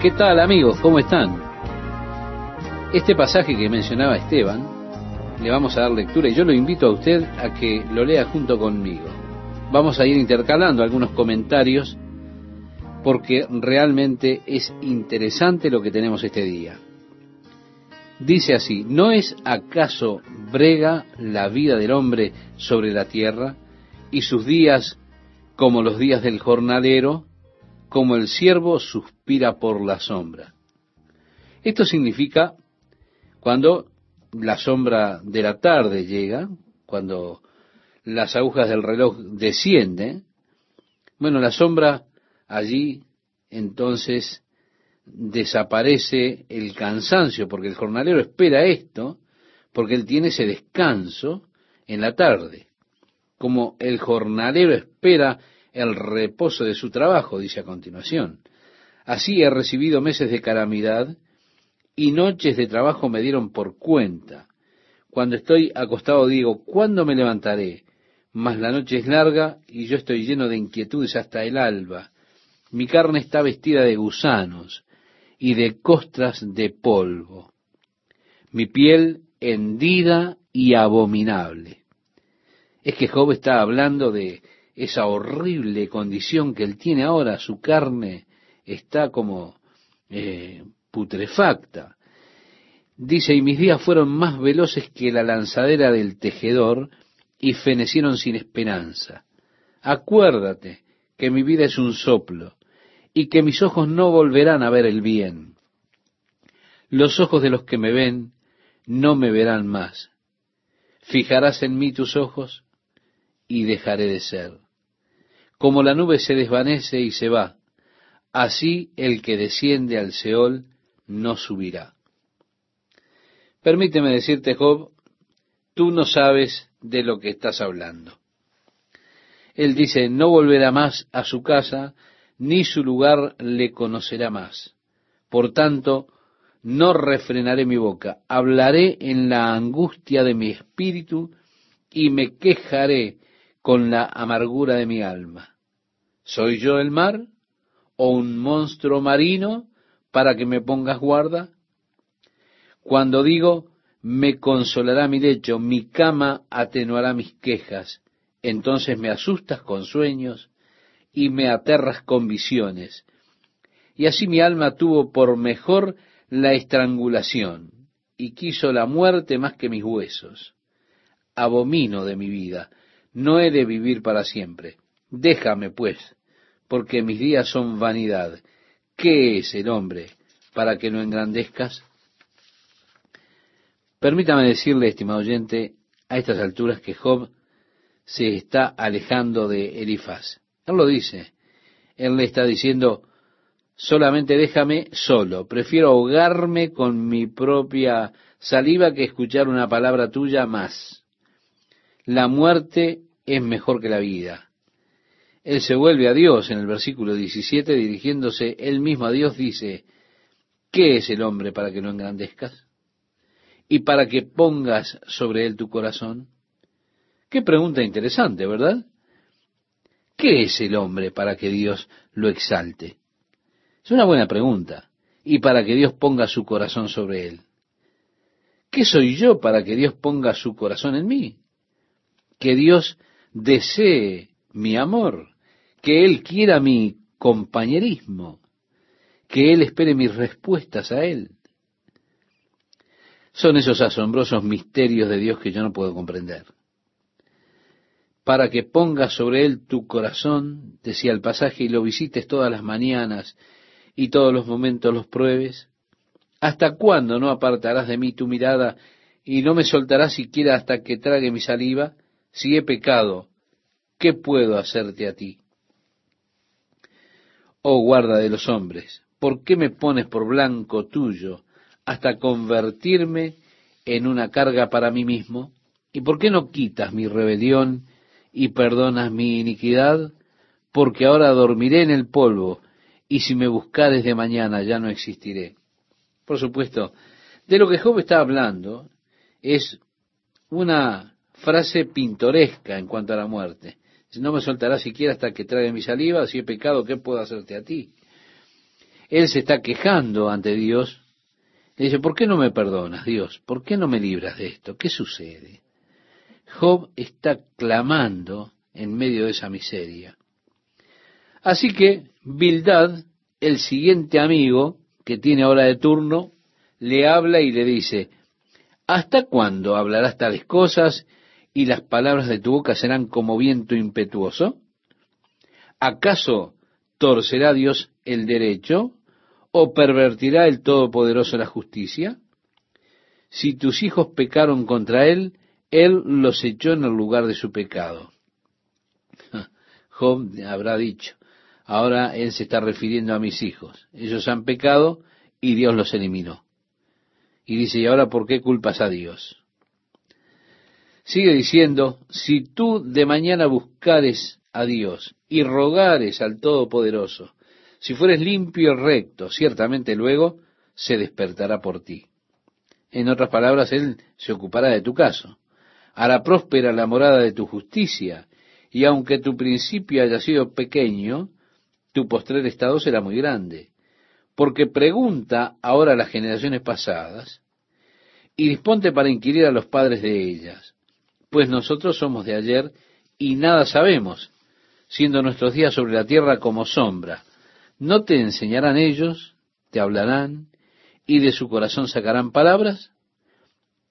¿Qué tal amigos? ¿Cómo están? Este pasaje que mencionaba Esteban, le vamos a dar lectura y yo lo invito a usted a que lo lea junto conmigo. Vamos a ir intercalando algunos comentarios porque realmente es interesante lo que tenemos este día. Dice así, ¿no es acaso brega la vida del hombre sobre la tierra y sus días como los días del jornalero, como el siervo suspira por la sombra? Esto significa cuando la sombra de la tarde llega, cuando las agujas del reloj descienden, bueno, la sombra allí entonces desaparece el cansancio, porque el jornalero espera esto, porque él tiene ese descanso en la tarde, como el jornalero espera el reposo de su trabajo, dice a continuación. Así he recibido meses de calamidad y noches de trabajo me dieron por cuenta. Cuando estoy acostado digo, ¿cuándo me levantaré? Mas la noche es larga y yo estoy lleno de inquietudes hasta el alba. Mi carne está vestida de gusanos y de costras de polvo, mi piel hendida y abominable. Es que Job está hablando de esa horrible condición que él tiene ahora, su carne está como eh, putrefacta. Dice, y mis días fueron más veloces que la lanzadera del tejedor y fenecieron sin esperanza. Acuérdate que mi vida es un soplo y que mis ojos no volverán a ver el bien. Los ojos de los que me ven no me verán más. Fijarás en mí tus ojos y dejaré de ser. Como la nube se desvanece y se va, así el que desciende al Seol no subirá. Permíteme decirte, Job, tú no sabes de lo que estás hablando. Él dice, no volverá más a su casa, ni su lugar le conocerá más. Por tanto, no refrenaré mi boca, hablaré en la angustia de mi espíritu y me quejaré con la amargura de mi alma. ¿Soy yo el mar o un monstruo marino para que me pongas guarda? Cuando digo, me consolará mi lecho, mi cama atenuará mis quejas, entonces me asustas con sueños y me aterras con visiones. Y así mi alma tuvo por mejor la estrangulación, y quiso la muerte más que mis huesos. Abomino de mi vida, no he de vivir para siempre. Déjame, pues, porque mis días son vanidad. ¿Qué es el hombre para que lo engrandezcas? Permítame decirle, estimado oyente, a estas alturas que Job se está alejando de Elifaz. Él lo dice. Él le está diciendo, solamente déjame solo. Prefiero ahogarme con mi propia saliva que escuchar una palabra tuya más. La muerte es mejor que la vida. Él se vuelve a Dios en el versículo 17, dirigiéndose él mismo a Dios, dice, ¿qué es el hombre para que lo engrandezcas? ¿Y para que pongas sobre él tu corazón? Qué pregunta interesante, ¿verdad? ¿Qué es el hombre para que Dios lo exalte? Es una buena pregunta. Y para que Dios ponga su corazón sobre él. ¿Qué soy yo para que Dios ponga su corazón en mí? Que Dios desee mi amor, que Él quiera mi compañerismo, que Él espere mis respuestas a Él. Son esos asombrosos misterios de Dios que yo no puedo comprender para que pongas sobre él tu corazón, decía el pasaje, y lo visites todas las mañanas y todos los momentos los pruebes? ¿Hasta cuándo no apartarás de mí tu mirada y no me soltarás siquiera hasta que trague mi saliva? Si he pecado, ¿qué puedo hacerte a ti? Oh guarda de los hombres, ¿por qué me pones por blanco tuyo hasta convertirme en una carga para mí mismo? ¿Y por qué no quitas mi rebelión y perdonas mi iniquidad, porque ahora dormiré en el polvo, y si me buscares de mañana ya no existiré. Por supuesto, de lo que Job está hablando es una frase pintoresca en cuanto a la muerte. No me soltarás siquiera hasta que trague mi saliva, si he pecado, ¿qué puedo hacerte a ti? él se está quejando ante Dios. Le dice, ¿por qué no me perdonas, Dios? ¿Por qué no me libras de esto? ¿Qué sucede? Job está clamando en medio de esa miseria. Así que Bildad, el siguiente amigo que tiene ahora de turno, le habla y le dice, ¿hasta cuándo hablarás tales cosas y las palabras de tu boca serán como viento impetuoso? ¿Acaso torcerá Dios el derecho o pervertirá el Todopoderoso la justicia? Si tus hijos pecaron contra él, él los echó en el lugar de su pecado. Job habrá dicho, ahora él se está refiriendo a mis hijos. Ellos han pecado y Dios los eliminó. Y dice, ¿y ahora por qué culpas a Dios? Sigue diciendo, si tú de mañana buscares a Dios y rogares al Todopoderoso, si fueres limpio y recto, ciertamente luego se despertará por ti. En otras palabras, Él se ocupará de tu caso. Hará próspera la morada de tu justicia, y aunque tu principio haya sido pequeño, tu postrer estado será muy grande. Porque pregunta ahora a las generaciones pasadas, y disponte para inquirir a los padres de ellas, pues nosotros somos de ayer y nada sabemos, siendo nuestros días sobre la tierra como sombra. ¿No te enseñarán ellos, te hablarán, y de su corazón sacarán palabras?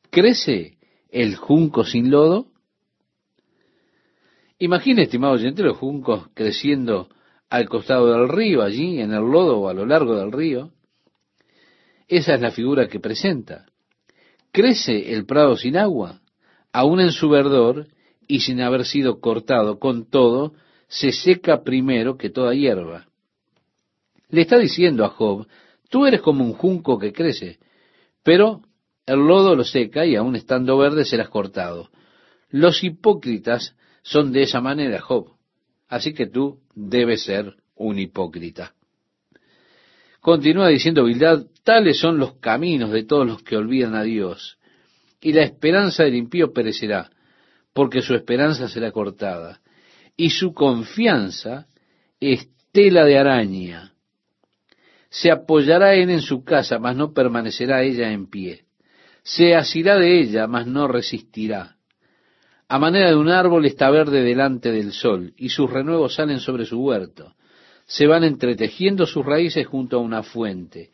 ¿Crece el junco sin lodo? Imagina, estimado oyente, los juncos creciendo al costado del río, allí en el lodo o a lo largo del río. Esa es la figura que presenta. Crece el prado sin agua, aún en su verdor y sin haber sido cortado, con todo, se seca primero que toda hierba. Le está diciendo a Job, tú eres como un junco que crece, pero el lodo lo seca y aun estando verde serás cortado. Los hipócritas son de esa manera, Job. Así que tú debes ser un hipócrita. Continúa diciendo Bildad, tales son los caminos de todos los que olvidan a Dios, y la esperanza del impío perecerá, porque su esperanza será cortada, y su confianza es tela de araña se apoyará él en su casa, mas no permanecerá ella en pie. Se asirá de ella, mas no resistirá. A manera de un árbol está verde delante del sol, y sus renuevos salen sobre su huerto. Se van entretejiendo sus raíces junto a una fuente,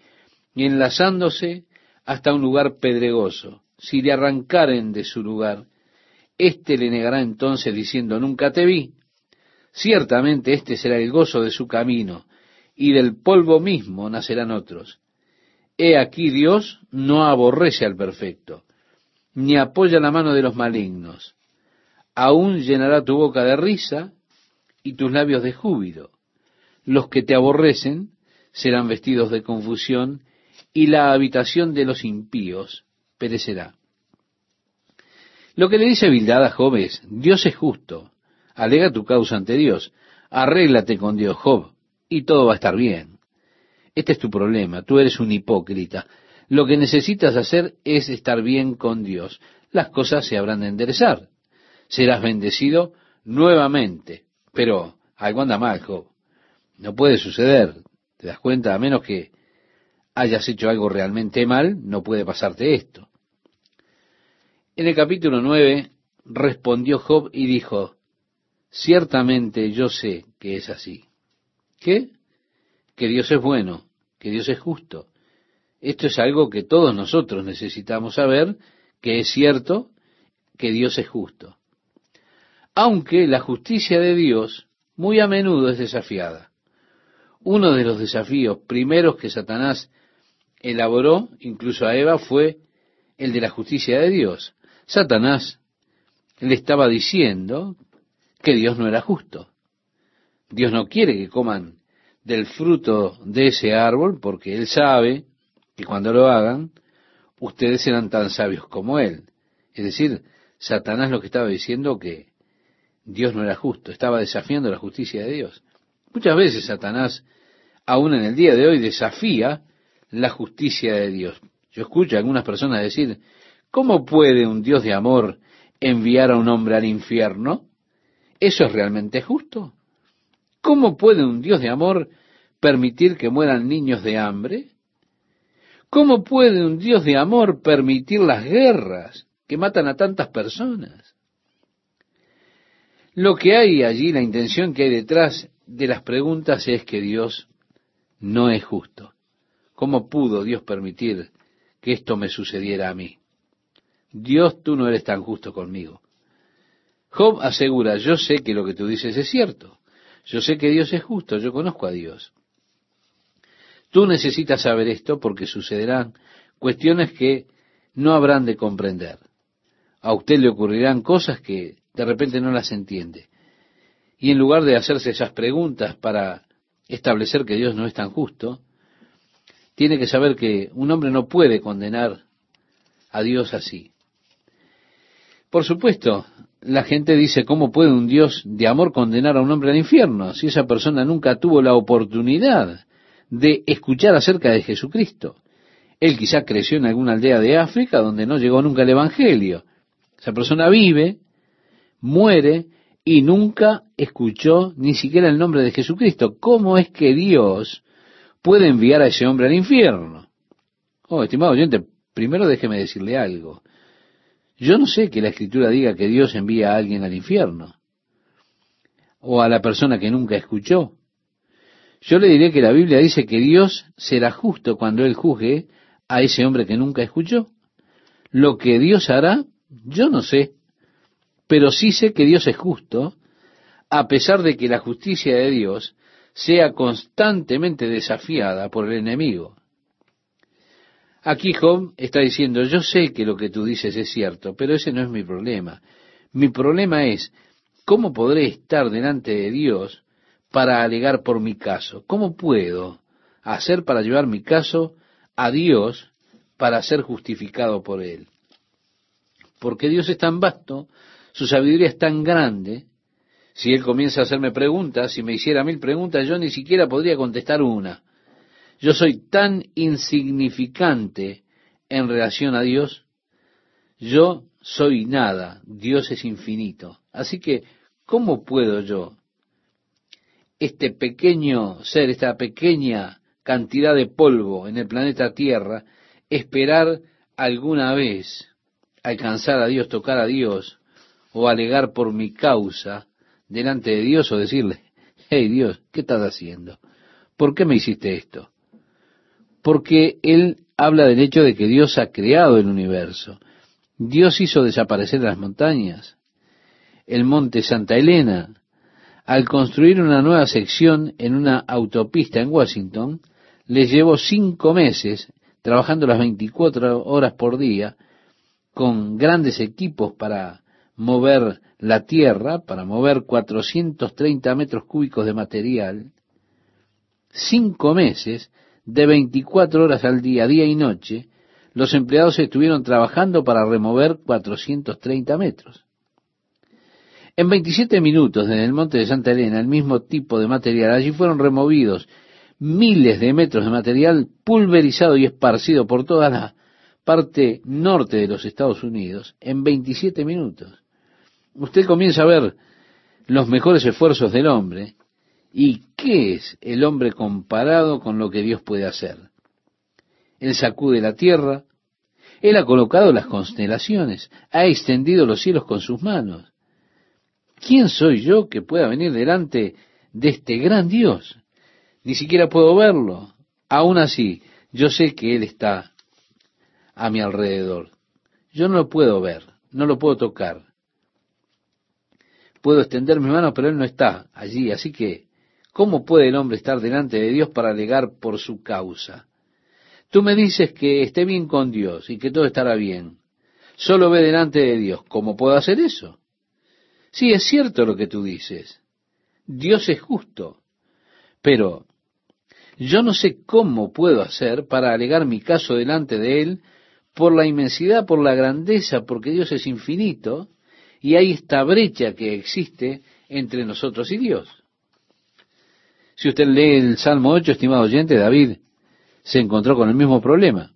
y enlazándose hasta un lugar pedregoso. Si le arrancaren de su lugar, éste le negará entonces diciendo, nunca te vi. Ciertamente este será el gozo de su camino, y del polvo mismo nacerán otros. He aquí Dios no aborrece al perfecto, ni apoya la mano de los malignos. Aún llenará tu boca de risa y tus labios de júbilo. Los que te aborrecen serán vestidos de confusión, y la habitación de los impíos perecerá. Lo que le dice Bildad a Job es, Dios es justo, alega tu causa ante Dios, arréglate con Dios, Job, y todo va a estar bien. Este es tu problema, tú eres un hipócrita. Lo que necesitas hacer es estar bien con Dios. Las cosas se habrán de enderezar. Serás bendecido nuevamente. Pero algo anda mal, Job. No puede suceder. ¿Te das cuenta? A menos que hayas hecho algo realmente mal, no puede pasarte esto. En el capítulo 9 respondió Job y dijo, ciertamente yo sé que es así. ¿Qué? Que Dios es bueno, que Dios es justo. Esto es algo que todos nosotros necesitamos saber, que es cierto que Dios es justo. Aunque la justicia de Dios muy a menudo es desafiada. Uno de los desafíos primeros que Satanás elaboró, incluso a Eva, fue el de la justicia de Dios. Satanás le estaba diciendo que Dios no era justo. Dios no quiere que coman del fruto de ese árbol porque Él sabe que cuando lo hagan, ustedes serán tan sabios como Él. Es decir, Satanás lo que estaba diciendo que Dios no era justo, estaba desafiando la justicia de Dios. Muchas veces Satanás, aún en el día de hoy, desafía la justicia de Dios. Yo escucho a algunas personas decir, ¿cómo puede un Dios de amor enviar a un hombre al infierno? ¿Eso es realmente justo? ¿Cómo puede un Dios de amor permitir que mueran niños de hambre? ¿Cómo puede un Dios de amor permitir las guerras que matan a tantas personas? Lo que hay allí, la intención que hay detrás de las preguntas es que Dios no es justo. ¿Cómo pudo Dios permitir que esto me sucediera a mí? Dios, tú no eres tan justo conmigo. Job asegura, yo sé que lo que tú dices es cierto. Yo sé que Dios es justo, yo conozco a Dios. Tú necesitas saber esto porque sucederán cuestiones que no habrán de comprender. A usted le ocurrirán cosas que de repente no las entiende. Y en lugar de hacerse esas preguntas para establecer que Dios no es tan justo, tiene que saber que un hombre no puede condenar a Dios así. Por supuesto, la gente dice, ¿cómo puede un Dios de amor condenar a un hombre al infierno si esa persona nunca tuvo la oportunidad de escuchar acerca de Jesucristo? Él quizá creció en alguna aldea de África donde no llegó nunca el Evangelio. Esa persona vive, muere y nunca escuchó ni siquiera el nombre de Jesucristo. ¿Cómo es que Dios puede enviar a ese hombre al infierno? Oh, estimado oyente, primero déjeme decirle algo. Yo no sé que la escritura diga que Dios envía a alguien al infierno o a la persona que nunca escuchó. Yo le diré que la Biblia dice que Dios será justo cuando Él juzgue a ese hombre que nunca escuchó. Lo que Dios hará, yo no sé, pero sí sé que Dios es justo, a pesar de que la justicia de Dios sea constantemente desafiada por el enemigo. Aquí Job está diciendo, yo sé que lo que tú dices es cierto, pero ese no es mi problema. Mi problema es, ¿cómo podré estar delante de Dios para alegar por mi caso? ¿Cómo puedo hacer para llevar mi caso a Dios para ser justificado por Él? Porque Dios es tan vasto, su sabiduría es tan grande, si Él comienza a hacerme preguntas, si me hiciera mil preguntas, yo ni siquiera podría contestar una. Yo soy tan insignificante en relación a Dios. Yo soy nada, Dios es infinito. Así que, ¿cómo puedo yo, este pequeño ser, esta pequeña cantidad de polvo en el planeta Tierra, esperar alguna vez alcanzar a Dios, tocar a Dios, o alegar por mi causa delante de Dios o decirle, hey Dios, ¿qué estás haciendo? ¿Por qué me hiciste esto? porque él habla del hecho de que Dios ha creado el universo. Dios hizo desaparecer las montañas, el monte Santa Elena. Al construir una nueva sección en una autopista en Washington, les llevó cinco meses trabajando las 24 horas por día con grandes equipos para mover la tierra, para mover 430 metros cúbicos de material. Cinco meses de 24 horas al día, día y noche, los empleados estuvieron trabajando para remover 430 metros. En 27 minutos desde el monte de Santa Elena, el mismo tipo de material, allí fueron removidos miles de metros de material pulverizado y esparcido por toda la parte norte de los Estados Unidos en 27 minutos. Usted comienza a ver los mejores esfuerzos del hombre ¿Y qué es el hombre comparado con lo que Dios puede hacer? Él sacude la tierra, Él ha colocado las constelaciones, ha extendido los cielos con sus manos. ¿Quién soy yo que pueda venir delante de este gran Dios? Ni siquiera puedo verlo. Aún así, yo sé que Él está a mi alrededor. Yo no lo puedo ver, no lo puedo tocar. Puedo extender mi mano, pero Él no está allí, así que ¿Cómo puede el hombre estar delante de Dios para alegar por su causa? Tú me dices que esté bien con Dios y que todo estará bien. Solo ve delante de Dios. ¿Cómo puedo hacer eso? Sí, es cierto lo que tú dices. Dios es justo. Pero yo no sé cómo puedo hacer para alegar mi caso delante de Él por la inmensidad, por la grandeza, porque Dios es infinito y hay esta brecha que existe entre nosotros y Dios. Si usted lee el Salmo 8, estimado oyente, David se encontró con el mismo problema.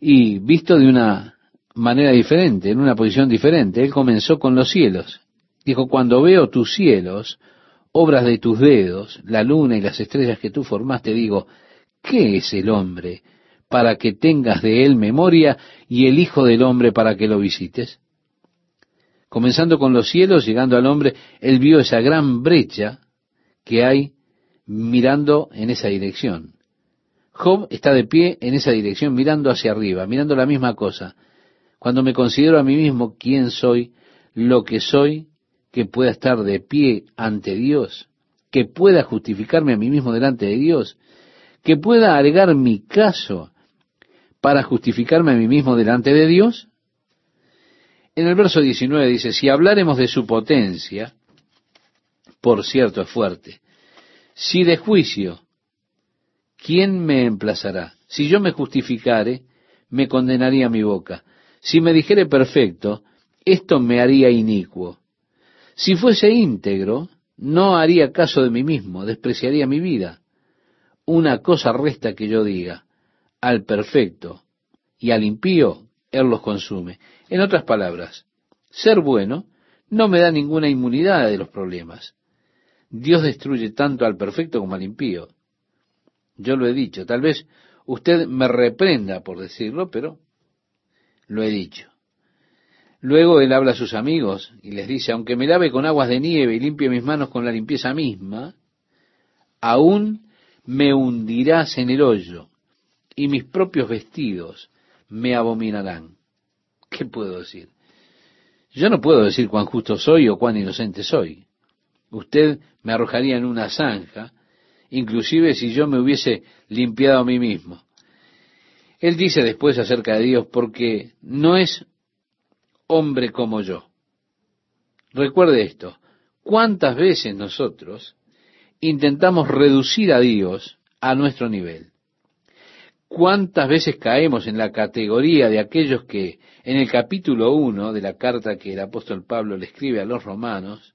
Y visto de una manera diferente, en una posición diferente, él comenzó con los cielos. Dijo, cuando veo tus cielos, obras de tus dedos, la luna y las estrellas que tú formaste, digo, ¿qué es el hombre para que tengas de él memoria y el Hijo del hombre para que lo visites? Comenzando con los cielos, llegando al hombre, él vio esa gran brecha que hay mirando en esa dirección. Job está de pie en esa dirección, mirando hacia arriba, mirando la misma cosa. Cuando me considero a mí mismo quién soy, lo que soy, que pueda estar de pie ante Dios, que pueda justificarme a mí mismo delante de Dios, que pueda alegar mi caso para justificarme a mí mismo delante de Dios? En el verso 19 dice, si habláremos de su potencia, por cierto es fuerte, si de juicio, ¿quién me emplazará? Si yo me justificare, me condenaría mi boca. Si me dijere perfecto, esto me haría inicuo. Si fuese íntegro, no haría caso de mí mismo, despreciaría mi vida. Una cosa resta que yo diga, al perfecto y al impío, Él los consume. En otras palabras, ser bueno no me da ninguna inmunidad de los problemas. Dios destruye tanto al perfecto como al impío. Yo lo he dicho, tal vez usted me reprenda por decirlo, pero lo he dicho. Luego él habla a sus amigos y les dice, aunque me lave con aguas de nieve y limpie mis manos con la limpieza misma, aún me hundirás en el hoyo y mis propios vestidos me abominarán. ¿Qué puedo decir? Yo no puedo decir cuán justo soy o cuán inocente soy. Usted me arrojaría en una zanja, inclusive si yo me hubiese limpiado a mí mismo. Él dice después acerca de Dios, porque no es hombre como yo. Recuerde esto, ¿cuántas veces nosotros intentamos reducir a Dios a nuestro nivel? ¿Cuántas veces caemos en la categoría de aquellos que en el capítulo 1 de la carta que el apóstol Pablo le escribe a los romanos,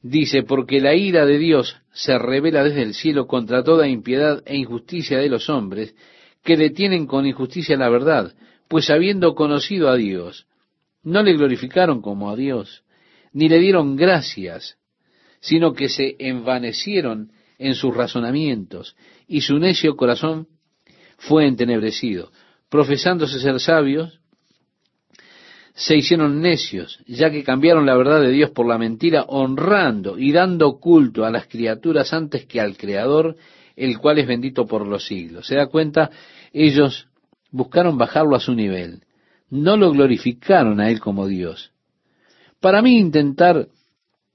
dice, porque la ira de Dios se revela desde el cielo contra toda impiedad e injusticia de los hombres que detienen con injusticia la verdad, pues habiendo conocido a Dios, no le glorificaron como a Dios, ni le dieron gracias, sino que se envanecieron en sus razonamientos, y su necio corazón fue entenebrecido. Profesándose ser sabios, se hicieron necios, ya que cambiaron la verdad de Dios por la mentira, honrando y dando culto a las criaturas antes que al Creador, el cual es bendito por los siglos. ¿Se da cuenta? Ellos buscaron bajarlo a su nivel, no lo glorificaron a Él como Dios. Para mí intentar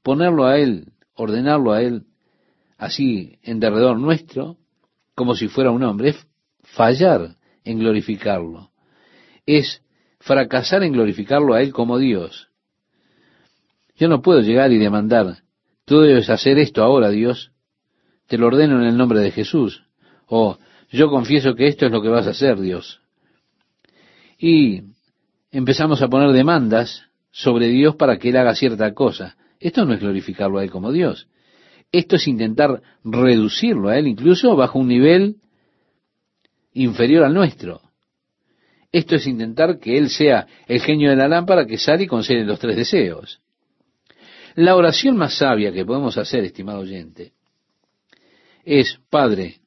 ponerlo a Él, ordenarlo a Él, así en derredor nuestro, como si fuera un hombre, es fallar en glorificarlo, es fracasar en glorificarlo a Él como Dios. Yo no puedo llegar y demandar, tú debes hacer esto ahora, Dios, te lo ordeno en el nombre de Jesús, o yo confieso que esto es lo que vas a hacer, Dios y empezamos a poner demandas sobre Dios para que Él haga cierta cosa. Esto no es glorificarlo a Él como Dios. Esto es intentar reducirlo a Él incluso bajo un nivel inferior al nuestro. Esto es intentar que Él sea el genio de la lámpara que sale y concede los tres deseos. La oración más sabia que podemos hacer, estimado oyente, es, Padre,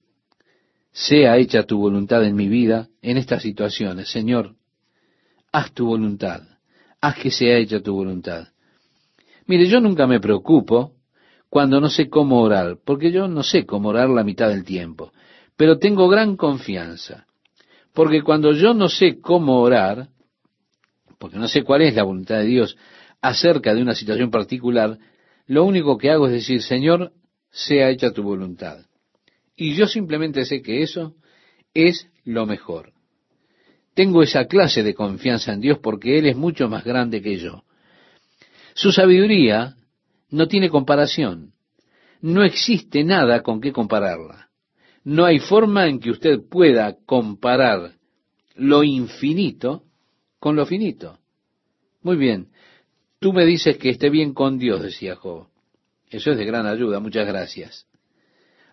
sea hecha tu voluntad en mi vida, en estas situaciones. Señor, haz tu voluntad, haz que sea hecha tu voluntad. Mire, yo nunca me preocupo cuando no sé cómo orar, porque yo no sé cómo orar la mitad del tiempo, pero tengo gran confianza, porque cuando yo no sé cómo orar, porque no sé cuál es la voluntad de Dios acerca de una situación particular, lo único que hago es decir, Señor, sea hecha tu voluntad. Y yo simplemente sé que eso es lo mejor. Tengo esa clase de confianza en Dios porque Él es mucho más grande que yo. Su sabiduría no tiene comparación. No existe nada con qué compararla. No hay forma en que usted pueda comparar lo infinito con lo finito. Muy bien, tú me dices que esté bien con Dios, decía Job. Eso es de gran ayuda, muchas gracias.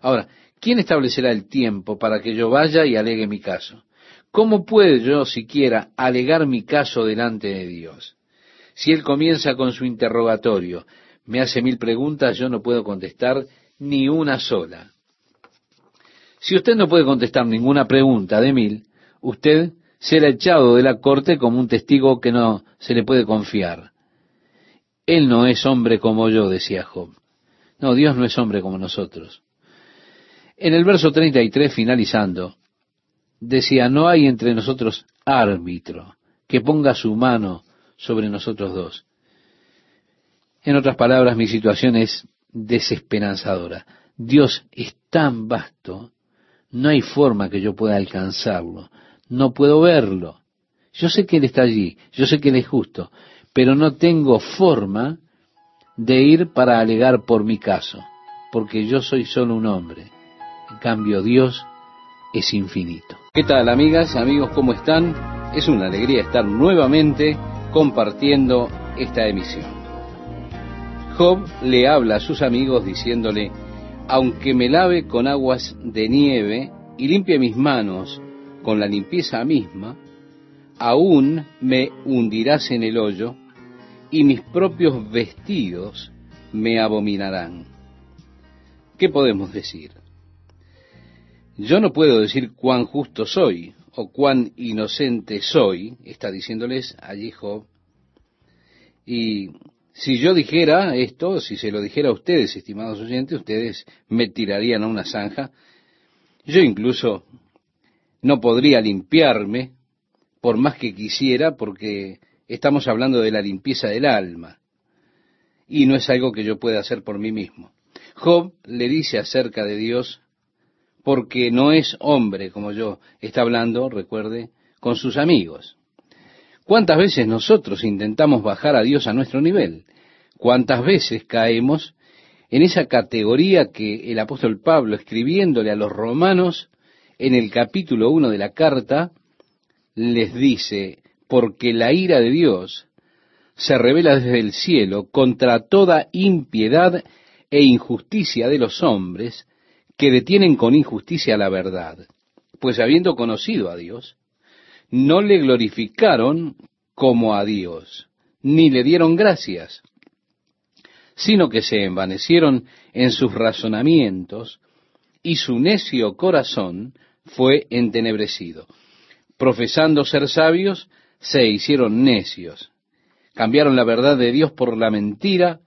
Ahora, ¿quién establecerá el tiempo para que yo vaya y alegue mi caso? ¿Cómo puedo yo siquiera alegar mi caso delante de Dios? Si Él comienza con su interrogatorio, me hace mil preguntas, yo no puedo contestar ni una sola. Si usted no puede contestar ninguna pregunta de mil, usted será echado de la corte como un testigo que no se le puede confiar. Él no es hombre como yo, decía Job. No, Dios no es hombre como nosotros. En el verso 33, finalizando, decía, no hay entre nosotros árbitro que ponga su mano sobre nosotros dos. En otras palabras, mi situación es desesperanzadora. Dios es tan vasto, no hay forma que yo pueda alcanzarlo, no puedo verlo. Yo sé que Él está allí, yo sé que Él es justo, pero no tengo forma de ir para alegar por mi caso, porque yo soy solo un hombre. En cambio, Dios es infinito. ¿Qué tal, amigas, amigos, cómo están? Es una alegría estar nuevamente compartiendo esta emisión. Job le habla a sus amigos diciéndole, aunque me lave con aguas de nieve y limpie mis manos con la limpieza misma, aún me hundirás en el hoyo y mis propios vestidos me abominarán. ¿Qué podemos decir? Yo no puedo decir cuán justo soy o cuán inocente soy, está diciéndoles allí Job, y si yo dijera esto, si se lo dijera a ustedes, estimados oyentes, ustedes me tirarían a una zanja. Yo incluso no podría limpiarme por más que quisiera, porque estamos hablando de la limpieza del alma. Y no es algo que yo pueda hacer por mí mismo. Job le dice acerca de Dios, porque no es hombre como yo, está hablando, recuerde, con sus amigos. ¿Cuántas veces nosotros intentamos bajar a Dios a nuestro nivel? ¿Cuántas veces caemos en esa categoría que el apóstol Pablo, escribiéndole a los romanos en el capítulo 1 de la carta, les dice, porque la ira de Dios se revela desde el cielo contra toda impiedad e injusticia de los hombres que detienen con injusticia la verdad. Pues habiendo conocido a Dios, no le glorificaron como a Dios, ni le dieron gracias, sino que se envanecieron en sus razonamientos, y su necio corazón fue entenebrecido. Profesando ser sabios, se hicieron necios. Cambiaron la verdad de Dios por la mentira,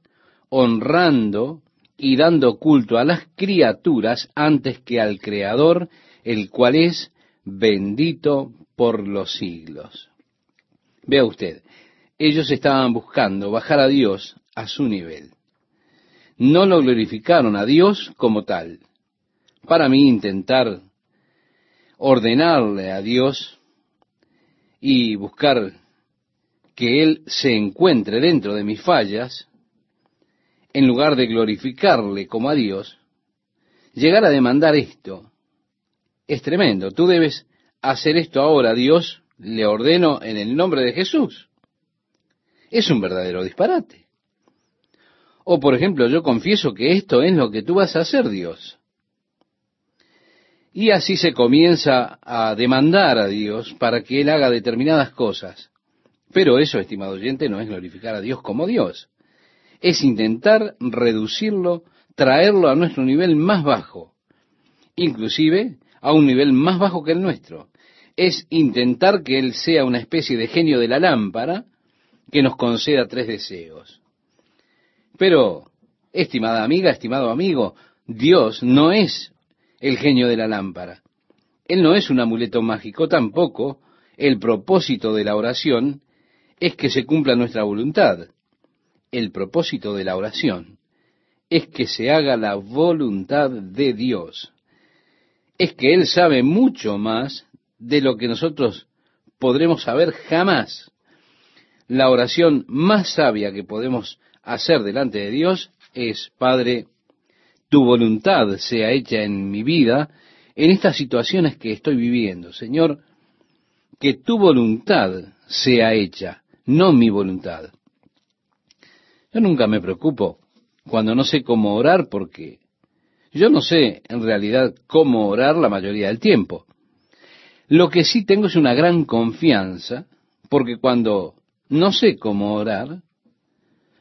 honrando y dando culto a las criaturas antes que al Creador, el cual es bendito por los siglos. Vea usted, ellos estaban buscando bajar a Dios a su nivel. No lo glorificaron a Dios como tal. Para mí intentar ordenarle a Dios y buscar que Él se encuentre dentro de mis fallas, en lugar de glorificarle como a Dios, llegar a demandar esto es tremendo. Tú debes hacer esto ahora, Dios, le ordeno en el nombre de Jesús. Es un verdadero disparate. O por ejemplo, yo confieso que esto es lo que tú vas a hacer, Dios. Y así se comienza a demandar a Dios para que Él haga determinadas cosas. Pero eso, estimado oyente, no es glorificar a Dios como Dios. Es intentar reducirlo, traerlo a nuestro nivel más bajo. Inclusive a un nivel más bajo que el nuestro es intentar que Él sea una especie de genio de la lámpara que nos conceda tres deseos. Pero, estimada amiga, estimado amigo, Dios no es el genio de la lámpara. Él no es un amuleto mágico, tampoco el propósito de la oración es que se cumpla nuestra voluntad. El propósito de la oración es que se haga la voluntad de Dios. Es que Él sabe mucho más de lo que nosotros podremos saber jamás. La oración más sabia que podemos hacer delante de Dios es, Padre, tu voluntad sea hecha en mi vida, en estas situaciones que estoy viviendo. Señor, que tu voluntad sea hecha, no mi voluntad. Yo nunca me preocupo cuando no sé cómo orar porque yo no sé en realidad cómo orar la mayoría del tiempo. Lo que sí tengo es una gran confianza, porque cuando no sé cómo orar,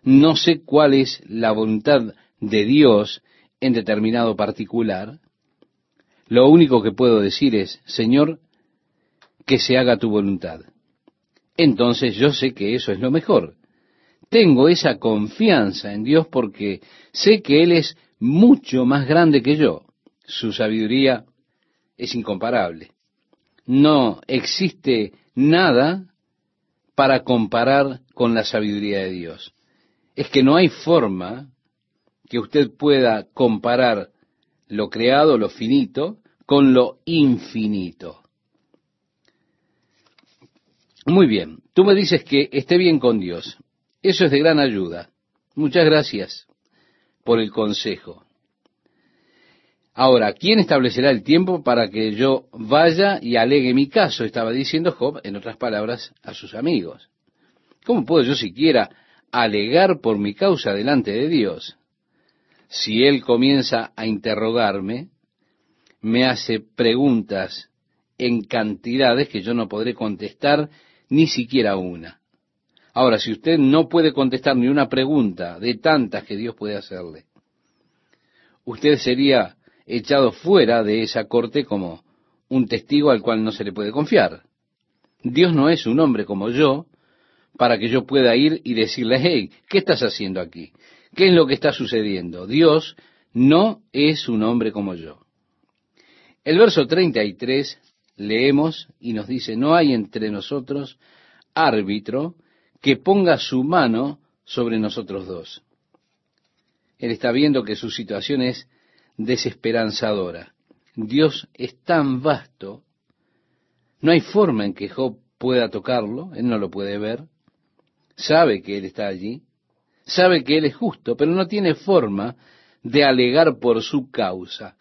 no sé cuál es la voluntad de Dios en determinado particular, lo único que puedo decir es, Señor, que se haga tu voluntad. Entonces yo sé que eso es lo mejor. Tengo esa confianza en Dios porque sé que Él es mucho más grande que yo. Su sabiduría es incomparable. No existe nada para comparar con la sabiduría de Dios. Es que no hay forma que usted pueda comparar lo creado, lo finito, con lo infinito. Muy bien, tú me dices que esté bien con Dios. Eso es de gran ayuda. Muchas gracias por el consejo. Ahora, ¿quién establecerá el tiempo para que yo vaya y alegue mi caso? Estaba diciendo Job, en otras palabras, a sus amigos. ¿Cómo puedo yo siquiera alegar por mi causa delante de Dios? Si Él comienza a interrogarme, me hace preguntas en cantidades que yo no podré contestar ni siquiera una. Ahora, si usted no puede contestar ni una pregunta de tantas que Dios puede hacerle, usted sería echado fuera de esa corte como un testigo al cual no se le puede confiar. Dios no es un hombre como yo para que yo pueda ir y decirle, hey, ¿qué estás haciendo aquí? ¿Qué es lo que está sucediendo? Dios no es un hombre como yo. El verso 33 leemos y nos dice, no hay entre nosotros árbitro que ponga su mano sobre nosotros dos. Él está viendo que su situación es desesperanzadora. Dios es tan vasto, no hay forma en que Job pueda tocarlo, él no lo puede ver, sabe que él está allí, sabe que él es justo, pero no tiene forma de alegar por su causa.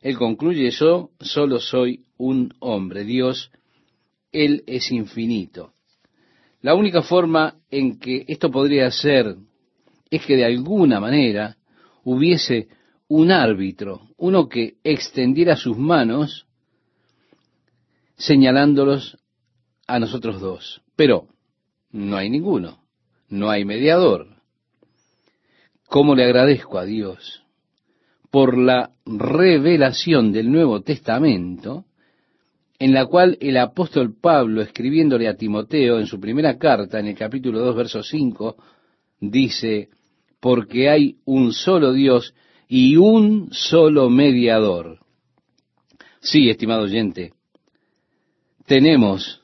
Él concluye, yo solo soy un hombre, Dios, Él es infinito. La única forma en que esto podría ser es que de alguna manera hubiese un árbitro, uno que extendiera sus manos señalándolos a nosotros dos. Pero no hay ninguno, no hay mediador. ¿Cómo le agradezco a Dios por la revelación del Nuevo Testamento, en la cual el apóstol Pablo, escribiéndole a Timoteo en su primera carta, en el capítulo 2, verso 5, dice, porque hay un solo Dios y un solo mediador. Sí, estimado oyente, tenemos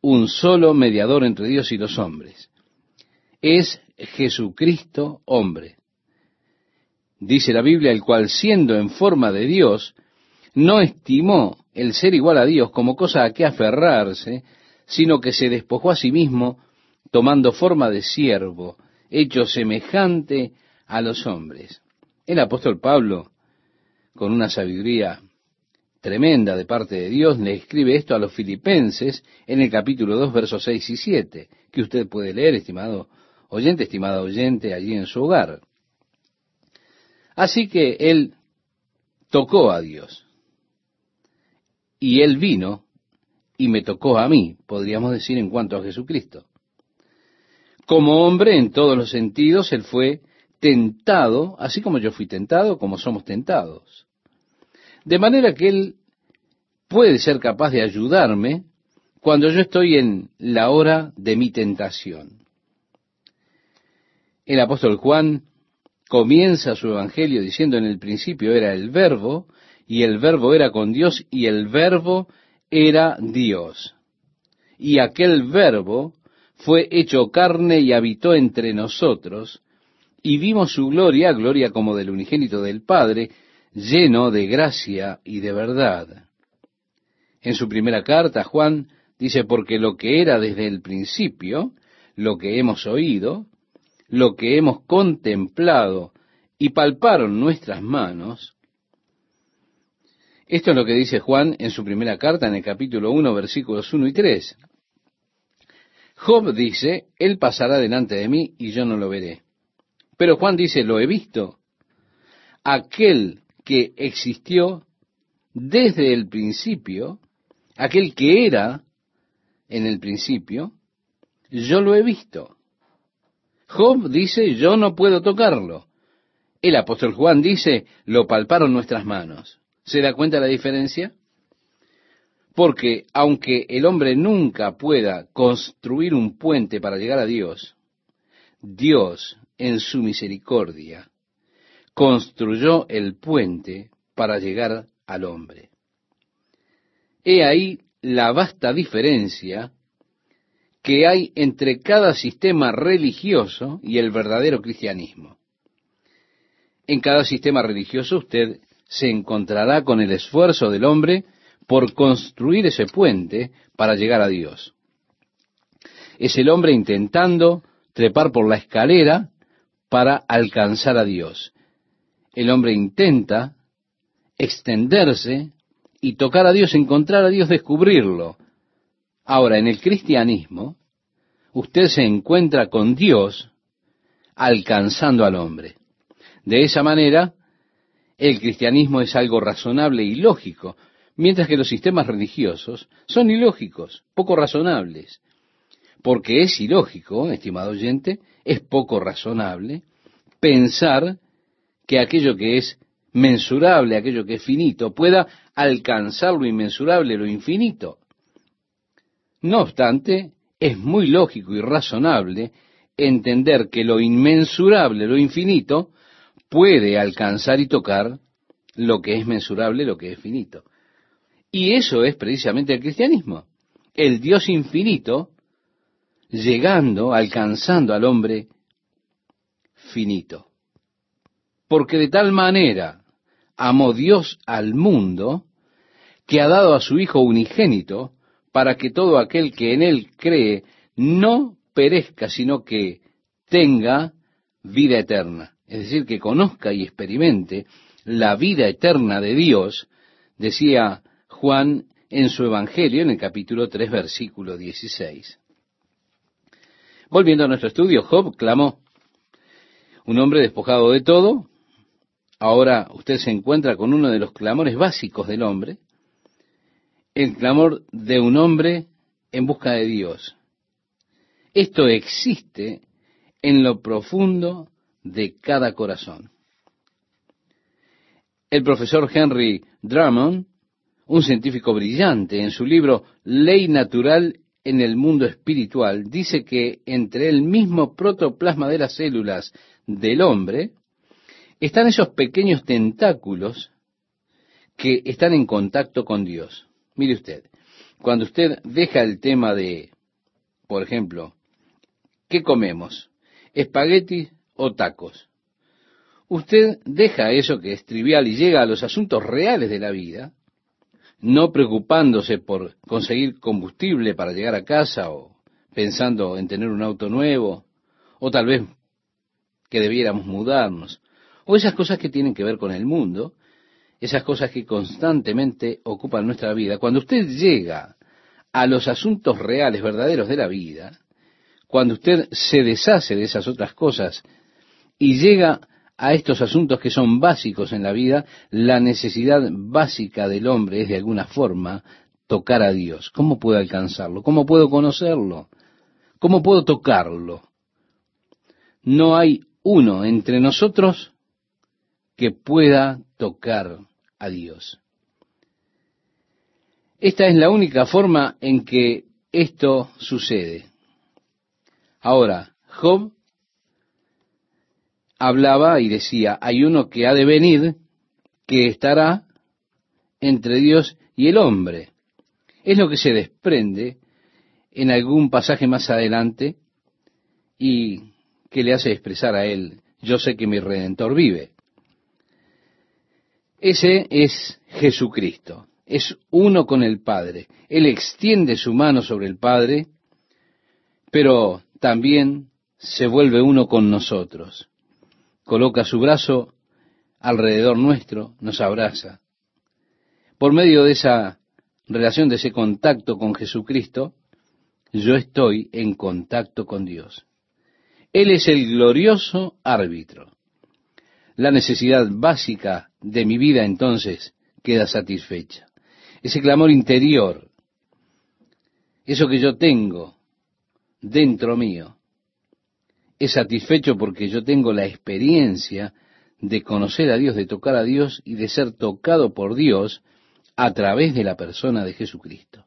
un solo mediador entre Dios y los hombres. Es Jesucristo hombre. Dice la Biblia, el cual siendo en forma de Dios, no estimó el ser igual a Dios como cosa a que aferrarse, sino que se despojó a sí mismo, tomando forma de siervo, hecho semejante a los hombres. El apóstol Pablo, con una sabiduría tremenda de parte de Dios, le escribe esto a los filipenses en el capítulo 2, versos 6 y 7, que usted puede leer, estimado oyente, estimada oyente, allí en su hogar. Así que él tocó a Dios. Y él vino y me tocó a mí, podríamos decir en cuanto a Jesucristo. Como hombre, en todos los sentidos, él fue tentado, así como yo fui tentado, como somos tentados. De manera que Él puede ser capaz de ayudarme cuando yo estoy en la hora de mi tentación. El apóstol Juan comienza su evangelio diciendo en el principio era el verbo, y el verbo era con Dios, y el verbo era Dios. Y aquel verbo fue hecho carne y habitó entre nosotros, y vimos su gloria, gloria como del unigénito del Padre, lleno de gracia y de verdad. En su primera carta, Juan dice, porque lo que era desde el principio, lo que hemos oído, lo que hemos contemplado y palparon nuestras manos, esto es lo que dice Juan en su primera carta, en el capítulo 1, versículos 1 y 3. Job dice, Él pasará delante de mí y yo no lo veré. Pero Juan dice, lo he visto. Aquel que existió desde el principio, aquel que era en el principio, yo lo he visto. Job dice, yo no puedo tocarlo. El apóstol Juan dice, lo palparon nuestras manos. ¿Se da cuenta la diferencia? Porque aunque el hombre nunca pueda construir un puente para llegar a Dios, Dios, en su misericordia, construyó el puente para llegar al hombre. He ahí la vasta diferencia que hay entre cada sistema religioso y el verdadero cristianismo. En cada sistema religioso usted se encontrará con el esfuerzo del hombre por construir ese puente para llegar a Dios. Es el hombre intentando trepar por la escalera para alcanzar a Dios. El hombre intenta extenderse y tocar a Dios, encontrar a Dios, descubrirlo. Ahora, en el cristianismo, usted se encuentra con Dios alcanzando al hombre. De esa manera, el cristianismo es algo razonable y lógico, mientras que los sistemas religiosos son ilógicos, poco razonables. Porque es ilógico, estimado oyente, es poco razonable pensar que aquello que es mensurable, aquello que es finito, pueda alcanzar lo inmensurable, lo infinito. No obstante, es muy lógico y razonable entender que lo inmensurable, lo infinito, puede alcanzar y tocar lo que es mensurable, lo que es finito. Y eso es precisamente el cristianismo. El Dios infinito llegando, alcanzando al hombre finito. Porque de tal manera amó Dios al mundo que ha dado a su Hijo unigénito para que todo aquel que en él cree no perezca, sino que tenga vida eterna. Es decir, que conozca y experimente la vida eterna de Dios, decía Juan en su Evangelio en el capítulo 3, versículo 16. Volviendo a nuestro estudio, Job clamó, un hombre despojado de todo, ahora usted se encuentra con uno de los clamores básicos del hombre, el clamor de un hombre en busca de Dios. Esto existe en lo profundo de cada corazón. El profesor Henry Drummond, un científico brillante, en su libro Ley Natural en el Mundo Espiritual, dice que entre el mismo protoplasma de las células del hombre están esos pequeños tentáculos que están en contacto con Dios. Mire usted, cuando usted deja el tema de, por ejemplo, ¿qué comemos? ¿Espagueti o tacos? Usted deja eso que es trivial y llega a los asuntos reales de la vida, no preocupándose por conseguir combustible para llegar a casa o pensando en tener un auto nuevo, o tal vez que debiéramos mudarnos, o esas cosas que tienen que ver con el mundo, esas cosas que constantemente ocupan nuestra vida, cuando usted llega a los asuntos reales, verdaderos de la vida, cuando usted se deshace de esas otras cosas y llega a estos asuntos que son básicos en la vida, la necesidad básica del hombre es de alguna forma tocar a Dios. ¿Cómo puedo alcanzarlo? ¿Cómo puedo conocerlo? ¿Cómo puedo tocarlo? No hay uno entre nosotros que pueda tocar a Dios. Esta es la única forma en que esto sucede. Ahora, Job hablaba y decía, hay uno que ha de venir que estará entre Dios y el hombre. Es lo que se desprende en algún pasaje más adelante y que le hace expresar a él, yo sé que mi redentor vive. Ese es Jesucristo. Es uno con el Padre. Él extiende su mano sobre el Padre, pero también se vuelve uno con nosotros. Coloca su brazo alrededor nuestro, nos abraza. Por medio de esa relación, de ese contacto con Jesucristo, yo estoy en contacto con Dios. Él es el glorioso árbitro. La necesidad básica de mi vida entonces queda satisfecha. Ese clamor interior, eso que yo tengo dentro mío, es satisfecho porque yo tengo la experiencia de conocer a Dios, de tocar a Dios y de ser tocado por Dios a través de la persona de Jesucristo.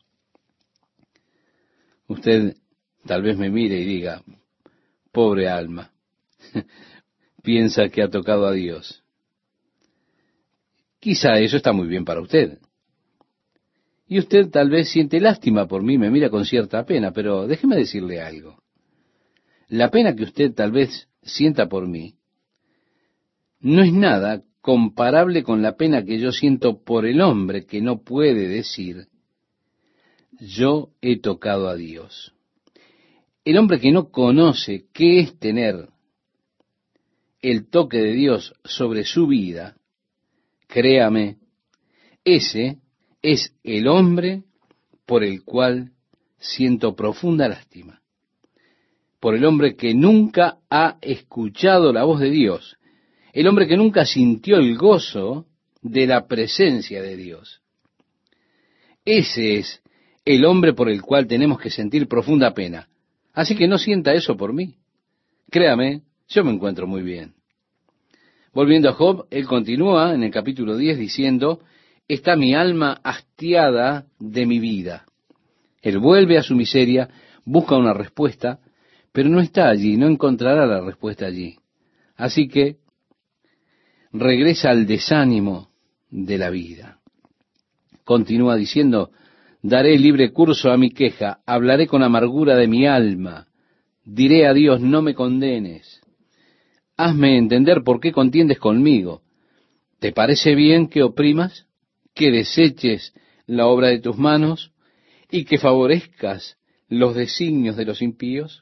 Usted tal vez me mire y diga, pobre alma, piensa que ha tocado a Dios. Quizá eso está muy bien para usted. Y usted tal vez siente lástima por mí, me mira con cierta pena, pero déjeme decirle algo. La pena que usted tal vez sienta por mí no es nada comparable con la pena que yo siento por el hombre que no puede decir, yo he tocado a Dios. El hombre que no conoce qué es tener el toque de Dios sobre su vida, créame, ese es el hombre por el cual siento profunda lástima. Por el hombre que nunca ha escuchado la voz de Dios. El hombre que nunca sintió el gozo de la presencia de Dios. Ese es el hombre por el cual tenemos que sentir profunda pena. Así que no sienta eso por mí. Créame, yo me encuentro muy bien. Volviendo a Job, él continúa en el capítulo 10 diciendo, está mi alma hastiada de mi vida. Él vuelve a su miseria, busca una respuesta, pero no está allí, no encontrará la respuesta allí. Así que regresa al desánimo de la vida. Continúa diciendo, daré libre curso a mi queja, hablaré con amargura de mi alma, diré a Dios, no me condenes. Hazme entender por qué contiendes conmigo. ¿Te parece bien que oprimas? que deseches la obra de tus manos y que favorezcas los designios de los impíos?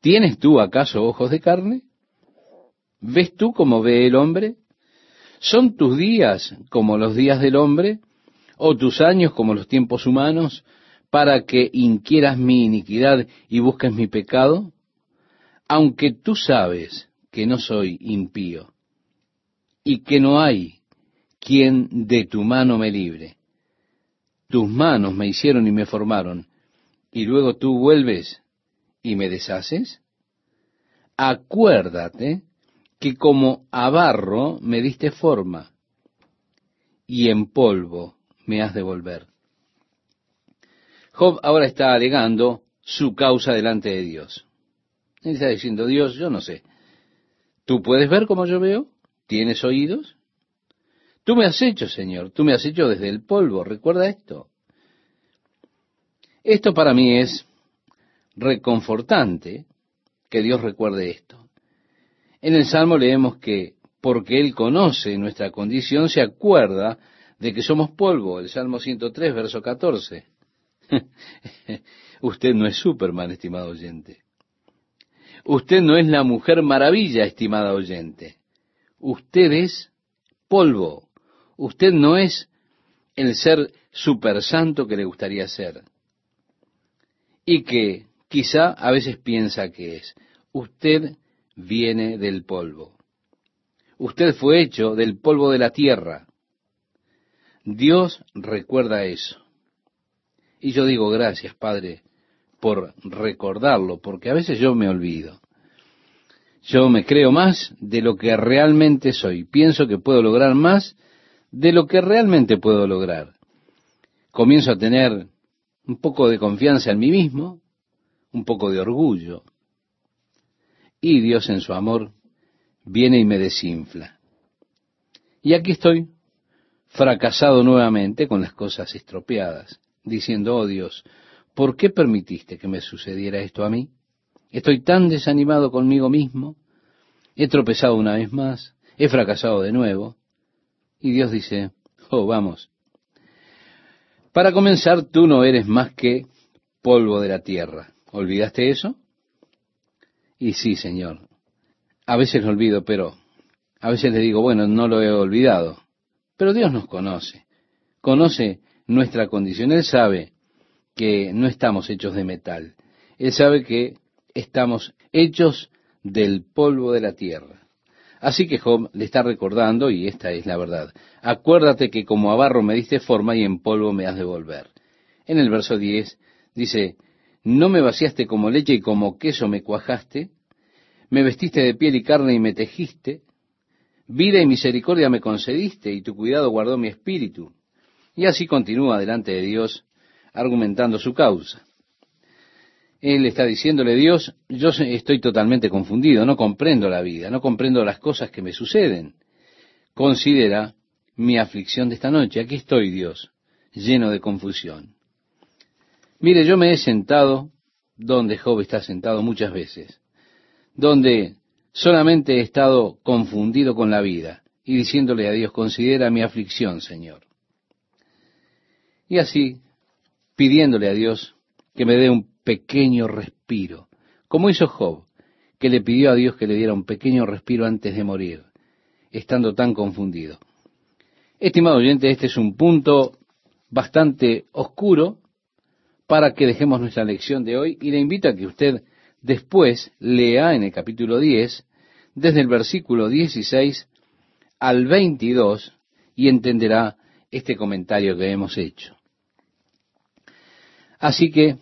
¿Tienes tú acaso ojos de carne? ¿Ves tú como ve el hombre? ¿Son tus días como los días del hombre? ¿O tus años como los tiempos humanos para que inquieras mi iniquidad y busques mi pecado? Aunque tú sabes que no soy impío y que no hay quien de tu mano me libre. Tus manos me hicieron y me formaron, y luego tú vuelves y me deshaces. Acuérdate que como a barro me diste forma, y en polvo me has de volver. Job ahora está alegando su causa delante de Dios. Él está diciendo, Dios, yo no sé. ¿Tú puedes ver como yo veo? ¿Tienes oídos? Tú me has hecho, Señor, tú me has hecho desde el polvo, recuerda esto. Esto para mí es reconfortante que Dios recuerde esto. En el Salmo leemos que porque Él conoce nuestra condición, se acuerda de que somos polvo, el Salmo 103, verso 14. Usted no es Superman, estimado oyente. Usted no es la mujer maravilla, estimada oyente. Usted es polvo. Usted no es el ser super santo que le gustaría ser. Y que quizá a veces piensa que es. Usted viene del polvo. Usted fue hecho del polvo de la tierra. Dios recuerda eso. Y yo digo gracias, Padre, por recordarlo, porque a veces yo me olvido. Yo me creo más de lo que realmente soy. Pienso que puedo lograr más de lo que realmente puedo lograr. Comienzo a tener un poco de confianza en mí mismo, un poco de orgullo, y Dios en su amor viene y me desinfla. Y aquí estoy, fracasado nuevamente con las cosas estropeadas, diciendo, oh Dios, ¿por qué permitiste que me sucediera esto a mí? Estoy tan desanimado conmigo mismo, he tropezado una vez más, he fracasado de nuevo, y Dios dice, oh, vamos. Para comenzar, tú no eres más que polvo de la tierra. ¿Olvidaste eso? Y sí, Señor. A veces lo olvido, pero a veces le digo, bueno, no lo he olvidado. Pero Dios nos conoce. Conoce nuestra condición. Él sabe que no estamos hechos de metal. Él sabe que estamos hechos del polvo de la tierra. Así que Job le está recordando, y esta es la verdad, acuérdate que como a barro me diste forma y en polvo me has de volver. En el verso 10 dice, no me vaciaste como leche y como queso me cuajaste, me vestiste de piel y carne y me tejiste, vida y misericordia me concediste y tu cuidado guardó mi espíritu. Y así continúa delante de Dios argumentando su causa. Él está diciéndole, Dios, yo estoy totalmente confundido, no comprendo la vida, no comprendo las cosas que me suceden. Considera mi aflicción de esta noche. Aquí estoy, Dios, lleno de confusión. Mire, yo me he sentado donde Job está sentado muchas veces, donde solamente he estado confundido con la vida y diciéndole a Dios, considera mi aflicción, Señor. Y así, pidiéndole a Dios que me dé un pequeño respiro, como hizo Job, que le pidió a Dios que le diera un pequeño respiro antes de morir, estando tan confundido. Estimado oyente, este es un punto bastante oscuro para que dejemos nuestra lección de hoy y le invito a que usted después lea en el capítulo 10, desde el versículo 16 al 22, y entenderá este comentario que hemos hecho. Así que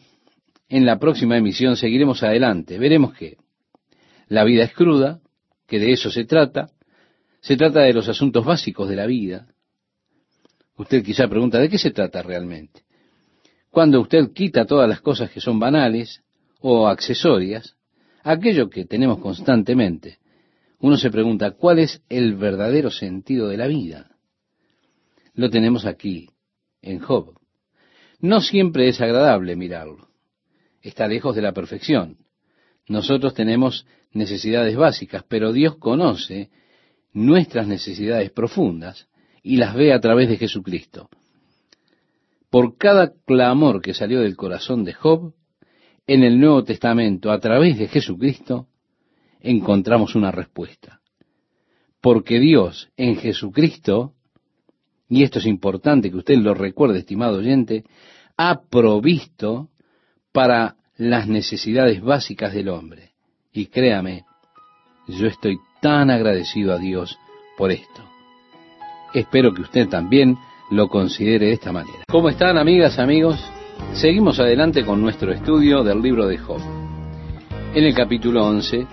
en la próxima emisión seguiremos adelante. Veremos que la vida es cruda, que de eso se trata. Se trata de los asuntos básicos de la vida. Usted quizá pregunta, ¿de qué se trata realmente? Cuando usted quita todas las cosas que son banales o accesorias, aquello que tenemos constantemente, uno se pregunta, ¿cuál es el verdadero sentido de la vida? Lo tenemos aquí, en Job. No siempre es agradable mirarlo está lejos de la perfección. Nosotros tenemos necesidades básicas, pero Dios conoce nuestras necesidades profundas y las ve a través de Jesucristo. Por cada clamor que salió del corazón de Job, en el Nuevo Testamento, a través de Jesucristo, encontramos una respuesta. Porque Dios en Jesucristo, y esto es importante que usted lo recuerde, estimado oyente, ha provisto para las necesidades básicas del hombre. Y créame, yo estoy tan agradecido a Dios por esto. Espero que usted también lo considere de esta manera. ¿Cómo están amigas, amigos? Seguimos adelante con nuestro estudio del libro de Job. En el capítulo 11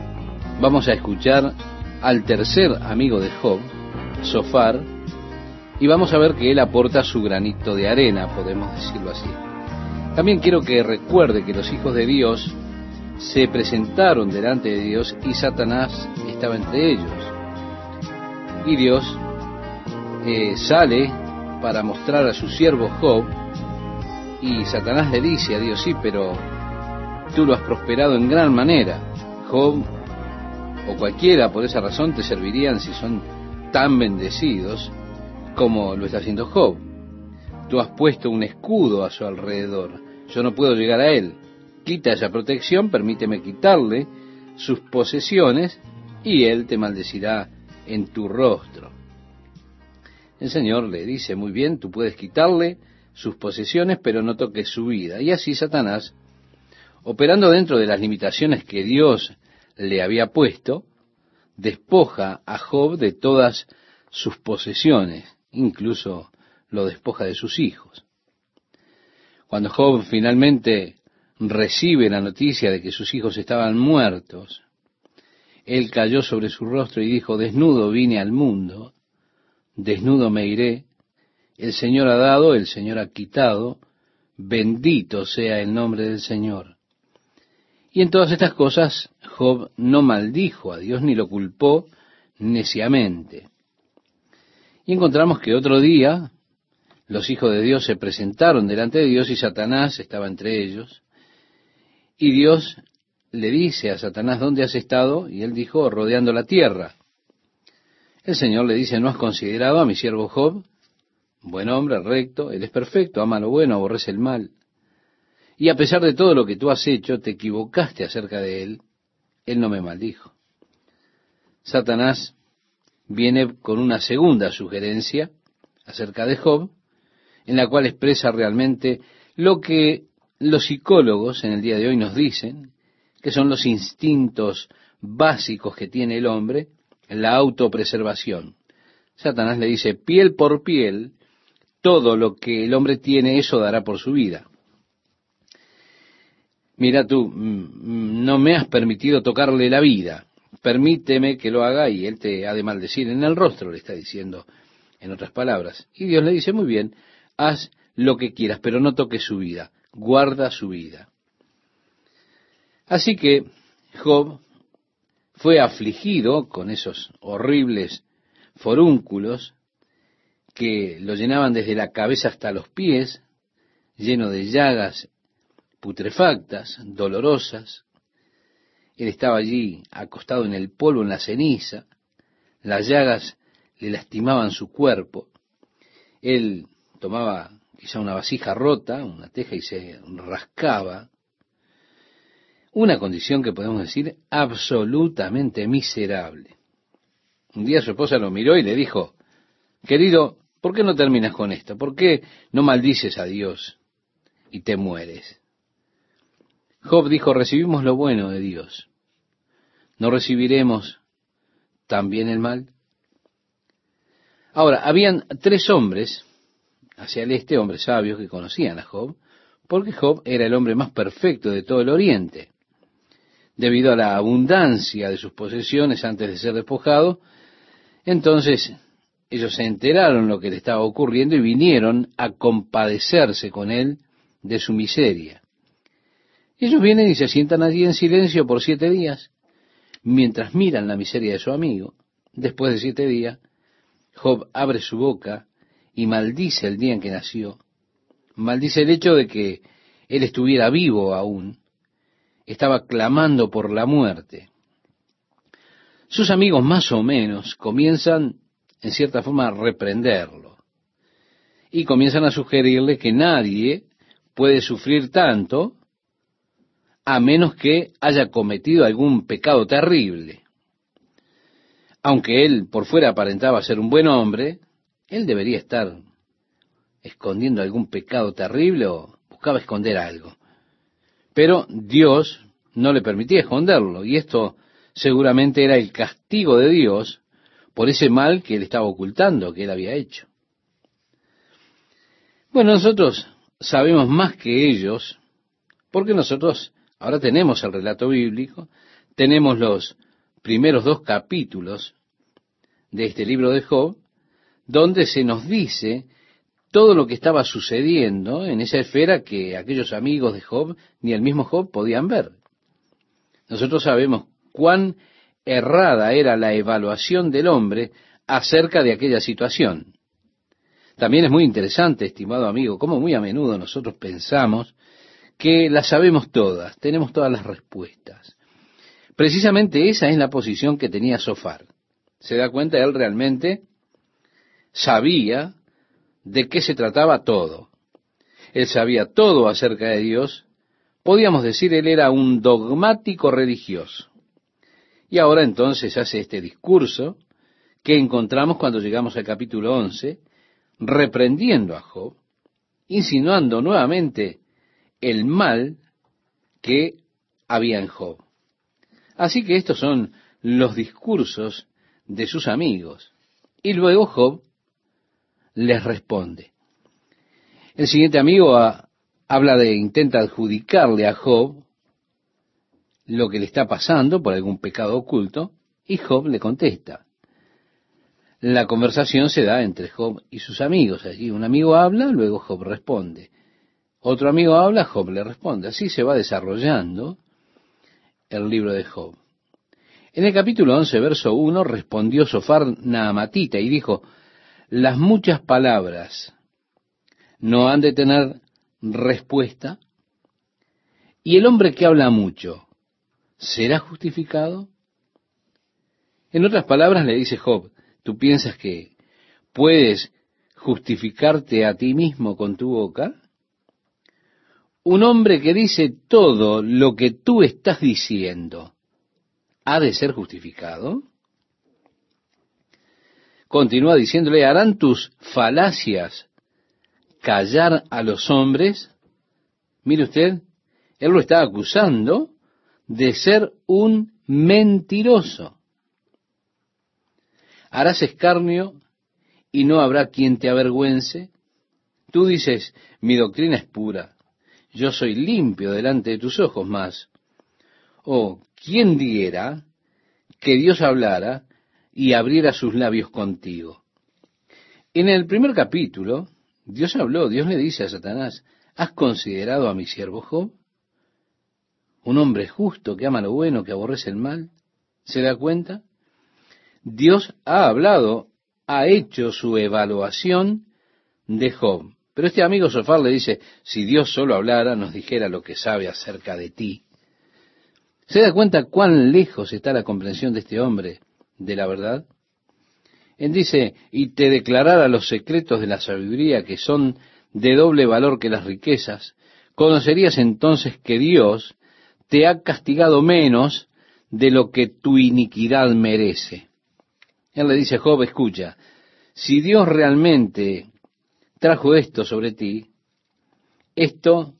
vamos a escuchar al tercer amigo de Job, Sofar, y vamos a ver que él aporta su granito de arena, podemos decirlo así. También quiero que recuerde que los hijos de Dios se presentaron delante de Dios y Satanás estaba entre ellos. Y Dios eh, sale para mostrar a su siervo Job y Satanás le dice a Dios, sí, pero tú lo has prosperado en gran manera. Job o cualquiera por esa razón te servirían si son tan bendecidos como lo está haciendo Job. Tú has puesto un escudo a su alrededor yo no puedo llegar a él. Quita esa protección, permíteme quitarle sus posesiones y él te maldecirá en tu rostro. El Señor le dice, muy bien, tú puedes quitarle sus posesiones, pero no toques su vida. Y así Satanás, operando dentro de las limitaciones que Dios le había puesto, despoja a Job de todas sus posesiones, incluso lo despoja de sus hijos. Cuando Job finalmente recibe la noticia de que sus hijos estaban muertos, él cayó sobre su rostro y dijo, desnudo vine al mundo, desnudo me iré, el Señor ha dado, el Señor ha quitado, bendito sea el nombre del Señor. Y en todas estas cosas Job no maldijo a Dios ni lo culpó neciamente. Y encontramos que otro día los hijos de Dios se presentaron delante de Dios y Satanás estaba entre ellos. Y Dios le dice a Satanás, ¿dónde has estado? Y él dijo, rodeando la tierra. El Señor le dice, ¿no has considerado a mi siervo Job? Buen hombre, recto, él es perfecto, ama lo bueno, aborrece el mal. Y a pesar de todo lo que tú has hecho, te equivocaste acerca de él, él no me maldijo. Satanás viene con una segunda sugerencia acerca de Job, en la cual expresa realmente lo que los psicólogos en el día de hoy nos dicen, que son los instintos básicos que tiene el hombre, la autopreservación. Satanás le dice, piel por piel, todo lo que el hombre tiene, eso dará por su vida. mira tú, mm, no me has permitido tocarle la vida, permíteme que lo haga y él te ha de maldecir en el rostro, le está diciendo en otras palabras. Y Dios le dice, muy bien, haz lo que quieras, pero no toques su vida, guarda su vida. Así que Job fue afligido con esos horribles forúnculos que lo llenaban desde la cabeza hasta los pies, lleno de llagas putrefactas, dolorosas. Él estaba allí acostado en el polvo, en la ceniza. Las llagas le lastimaban su cuerpo. Él tomaba quizá una vasija rota, una teja, y se rascaba. Una condición que podemos decir absolutamente miserable. Un día su esposa lo miró y le dijo, querido, ¿por qué no terminas con esto? ¿Por qué no maldices a Dios y te mueres? Job dijo, recibimos lo bueno de Dios. ¿No recibiremos también el mal? Ahora, habían tres hombres hacia el este, hombres sabios que conocían a Job, porque Job era el hombre más perfecto de todo el oriente. Debido a la abundancia de sus posesiones antes de ser despojado, entonces ellos se enteraron lo que le estaba ocurriendo y vinieron a compadecerse con él de su miseria. Ellos vienen y se sientan allí en silencio por siete días, mientras miran la miseria de su amigo. Después de siete días, Job abre su boca y maldice el día en que nació. Maldice el hecho de que él estuviera vivo aún. Estaba clamando por la muerte. Sus amigos más o menos comienzan en cierta forma a reprenderlo y comienzan a sugerirle que nadie puede sufrir tanto a menos que haya cometido algún pecado terrible. Aunque él por fuera aparentaba ser un buen hombre, él debería estar escondiendo algún pecado terrible o buscaba esconder algo. Pero Dios no le permitía esconderlo y esto seguramente era el castigo de Dios por ese mal que él estaba ocultando, que él había hecho. Bueno, nosotros sabemos más que ellos porque nosotros Ahora tenemos el relato bíblico, tenemos los primeros dos capítulos de este libro de Job, donde se nos dice todo lo que estaba sucediendo en esa esfera que aquellos amigos de Job ni el mismo Job podían ver. Nosotros sabemos cuán errada era la evaluación del hombre acerca de aquella situación. También es muy interesante, estimado amigo, cómo muy a menudo nosotros pensamos que las sabemos todas, tenemos todas las respuestas. Precisamente esa es la posición que tenía Sofar. Se da cuenta, él realmente sabía de qué se trataba todo. Él sabía todo acerca de Dios. Podíamos decir, él era un dogmático religioso. Y ahora entonces hace este discurso que encontramos cuando llegamos al capítulo 11, reprendiendo a Job, insinuando nuevamente el mal que había en Job. Así que estos son los discursos de sus amigos. Y luego Job les responde. El siguiente amigo habla de, intenta adjudicarle a Job lo que le está pasando por algún pecado oculto, y Job le contesta. La conversación se da entre Job y sus amigos. Allí un amigo habla, luego Job responde. Otro amigo habla, Job le responde. Así se va desarrollando el libro de Job. En el capítulo 11, verso 1, respondió Sofar Naamatita y dijo, las muchas palabras no han de tener respuesta, y el hombre que habla mucho, ¿será justificado? En otras palabras le dice Job, ¿tú piensas que puedes justificarte a ti mismo con tu boca? un hombre que dice todo lo que tú estás diciendo, ¿ha de ser justificado? Continúa diciéndole, ¿harán tus falacias callar a los hombres? Mire usted, él lo está acusando de ser un mentiroso. Harás escarnio y no habrá quien te avergüence. Tú dices, mi doctrina es pura, yo soy limpio delante de tus ojos más. Oh, ¿quién diera que Dios hablara y abriera sus labios contigo? En el primer capítulo, Dios habló, Dios le dice a Satanás, ¿has considerado a mi siervo Job? Un hombre justo que ama lo bueno, que aborrece el mal. ¿Se da cuenta? Dios ha hablado, ha hecho su evaluación de Job. Pero este amigo Sofar le dice, si Dios solo hablara, nos dijera lo que sabe acerca de ti. ¿Se da cuenta cuán lejos está la comprensión de este hombre de la verdad? Él dice, y te declarara los secretos de la sabiduría que son de doble valor que las riquezas, conocerías entonces que Dios te ha castigado menos de lo que tu iniquidad merece. Él le dice Job, escucha, si Dios realmente trajo esto sobre ti, esto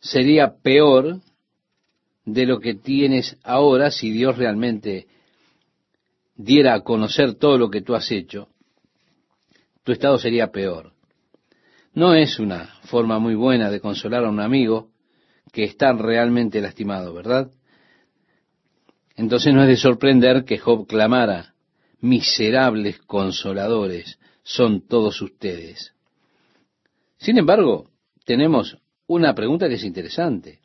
sería peor de lo que tienes ahora si Dios realmente diera a conocer todo lo que tú has hecho, tu estado sería peor. No es una forma muy buena de consolar a un amigo que está realmente lastimado, ¿verdad? Entonces no es de sorprender que Job clamara, miserables consoladores son todos ustedes. Sin embargo, tenemos una pregunta que es interesante.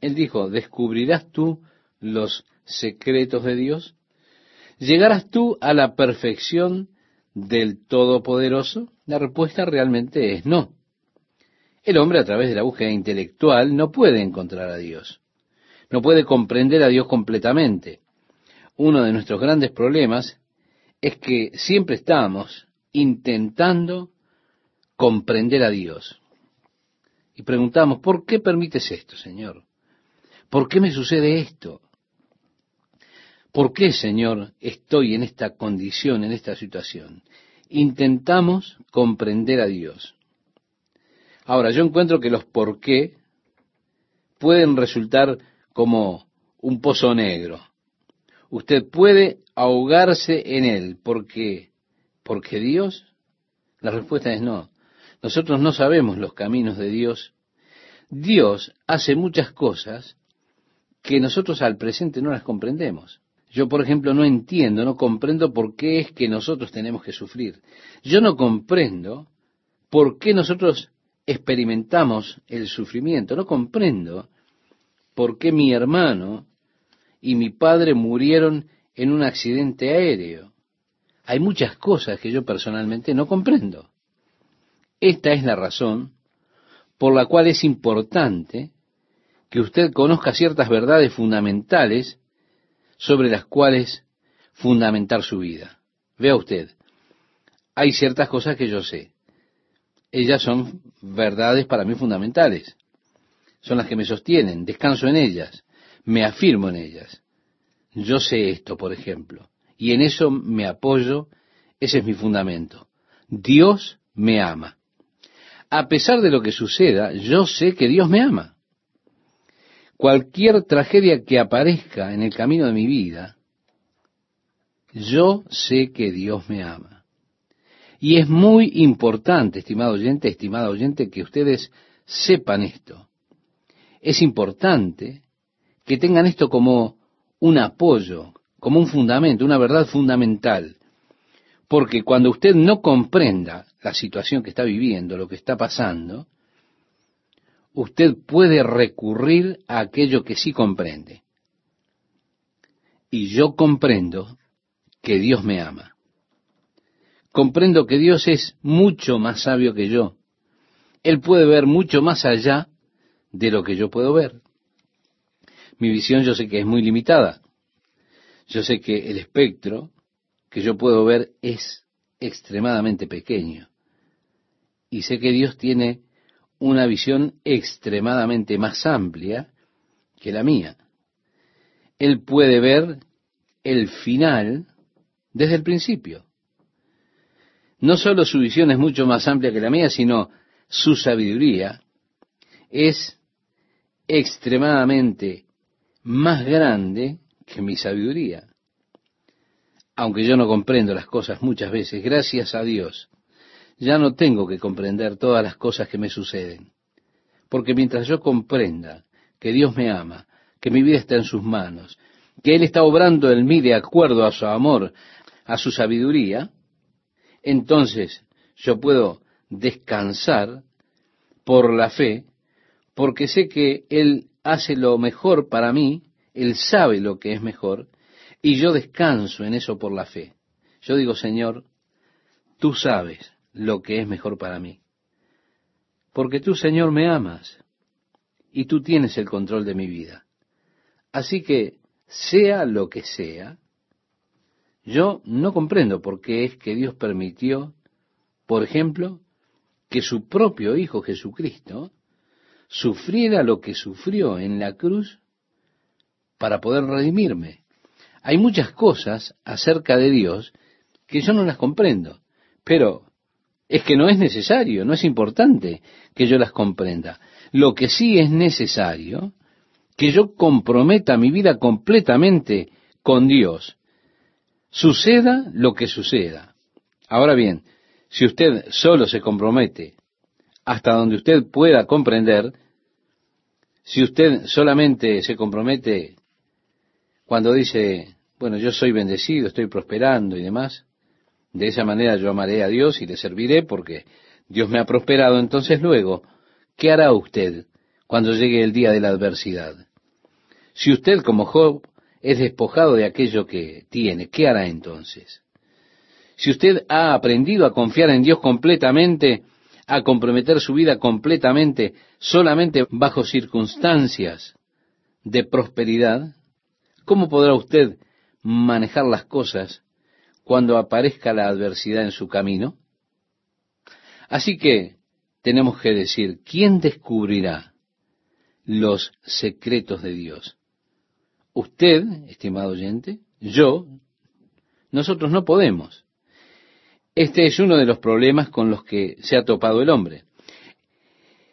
Él dijo, ¿descubrirás tú los secretos de Dios? ¿Llegarás tú a la perfección del Todopoderoso? La respuesta realmente es no. El hombre a través de la búsqueda intelectual no puede encontrar a Dios. No puede comprender a Dios completamente. Uno de nuestros grandes problemas es que siempre estamos intentando comprender a Dios. Y preguntamos, ¿por qué permites esto, Señor? ¿Por qué me sucede esto? ¿Por qué, Señor, estoy en esta condición, en esta situación? Intentamos comprender a Dios. Ahora, yo encuentro que los por qué pueden resultar como un pozo negro. Usted puede ahogarse en él. ¿Por qué? ¿Porque Dios? La respuesta es no. Nosotros no sabemos los caminos de Dios. Dios hace muchas cosas que nosotros al presente no las comprendemos. Yo, por ejemplo, no entiendo, no comprendo por qué es que nosotros tenemos que sufrir. Yo no comprendo por qué nosotros experimentamos el sufrimiento. No comprendo por qué mi hermano y mi padre murieron en un accidente aéreo. Hay muchas cosas que yo personalmente no comprendo. Esta es la razón por la cual es importante que usted conozca ciertas verdades fundamentales sobre las cuales fundamentar su vida. Vea usted, hay ciertas cosas que yo sé. Ellas son verdades para mí fundamentales. Son las que me sostienen, descanso en ellas, me afirmo en ellas. Yo sé esto, por ejemplo, y en eso me apoyo, ese es mi fundamento. Dios me ama a pesar de lo que suceda, yo sé que Dios me ama. Cualquier tragedia que aparezca en el camino de mi vida, yo sé que Dios me ama. Y es muy importante, estimado oyente, estimada oyente, que ustedes sepan esto. Es importante que tengan esto como un apoyo, como un fundamento, una verdad fundamental. Porque cuando usted no comprenda la situación que está viviendo, lo que está pasando, usted puede recurrir a aquello que sí comprende. Y yo comprendo que Dios me ama. Comprendo que Dios es mucho más sabio que yo. Él puede ver mucho más allá de lo que yo puedo ver. Mi visión yo sé que es muy limitada. Yo sé que el espectro que yo puedo ver es extremadamente pequeño y sé que Dios tiene una visión extremadamente más amplia que la mía. Él puede ver el final desde el principio. No solo su visión es mucho más amplia que la mía, sino su sabiduría es extremadamente más grande que mi sabiduría. Aunque yo no comprendo las cosas muchas veces, gracias a Dios, ya no tengo que comprender todas las cosas que me suceden, Porque mientras yo comprenda que Dios me ama, que mi vida está en sus manos, que Él está obrando en mí de acuerdo a su amor, a su sabiduría, entonces yo puedo descansar por la fe, porque sé que Él hace lo mejor para mí, Él sabe lo que es mejor, y yo descanso en eso por la fe. Yo digo, Señor, tú sabes lo que es mejor para mí. Porque tú, Señor, me amas y tú tienes el control de mi vida. Así que, sea lo que sea, yo no comprendo por qué es que Dios permitió, por ejemplo, que su propio Hijo Jesucristo sufriera lo que sufrió en la cruz para poder redimirme. Hay muchas cosas acerca de Dios que yo no las comprendo, pero es que no es necesario, no es importante que yo las comprenda. Lo que sí es necesario, que yo comprometa mi vida completamente con Dios, suceda lo que suceda. Ahora bien, si usted solo se compromete hasta donde usted pueda comprender, si usted solamente se compromete cuando dice, bueno, yo soy bendecido, estoy prosperando y demás, de esa manera yo amaré a Dios y le serviré porque Dios me ha prosperado. Entonces luego, ¿qué hará usted cuando llegue el día de la adversidad? Si usted como Job es despojado de aquello que tiene, ¿qué hará entonces? Si usted ha aprendido a confiar en Dios completamente, a comprometer su vida completamente solamente bajo circunstancias de prosperidad, ¿cómo podrá usted manejar las cosas cuando aparezca la adversidad en su camino? Así que tenemos que decir, ¿quién descubrirá los secretos de Dios? Usted, estimado oyente, yo, nosotros no podemos. Este es uno de los problemas con los que se ha topado el hombre.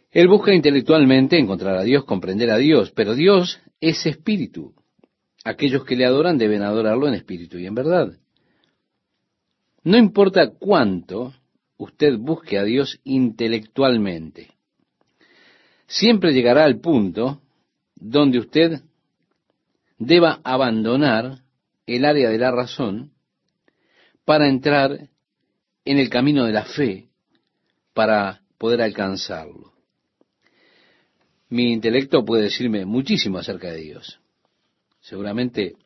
Él busca intelectualmente encontrar a Dios, comprender a Dios, pero Dios es espíritu. Aquellos que le adoran deben adorarlo en espíritu y en verdad. No importa cuánto usted busque a Dios intelectualmente, siempre llegará al punto donde usted deba abandonar el área de la razón para entrar en el camino de la fe para poder alcanzarlo. Mi intelecto puede decirme muchísimo acerca de Dios. Seguramente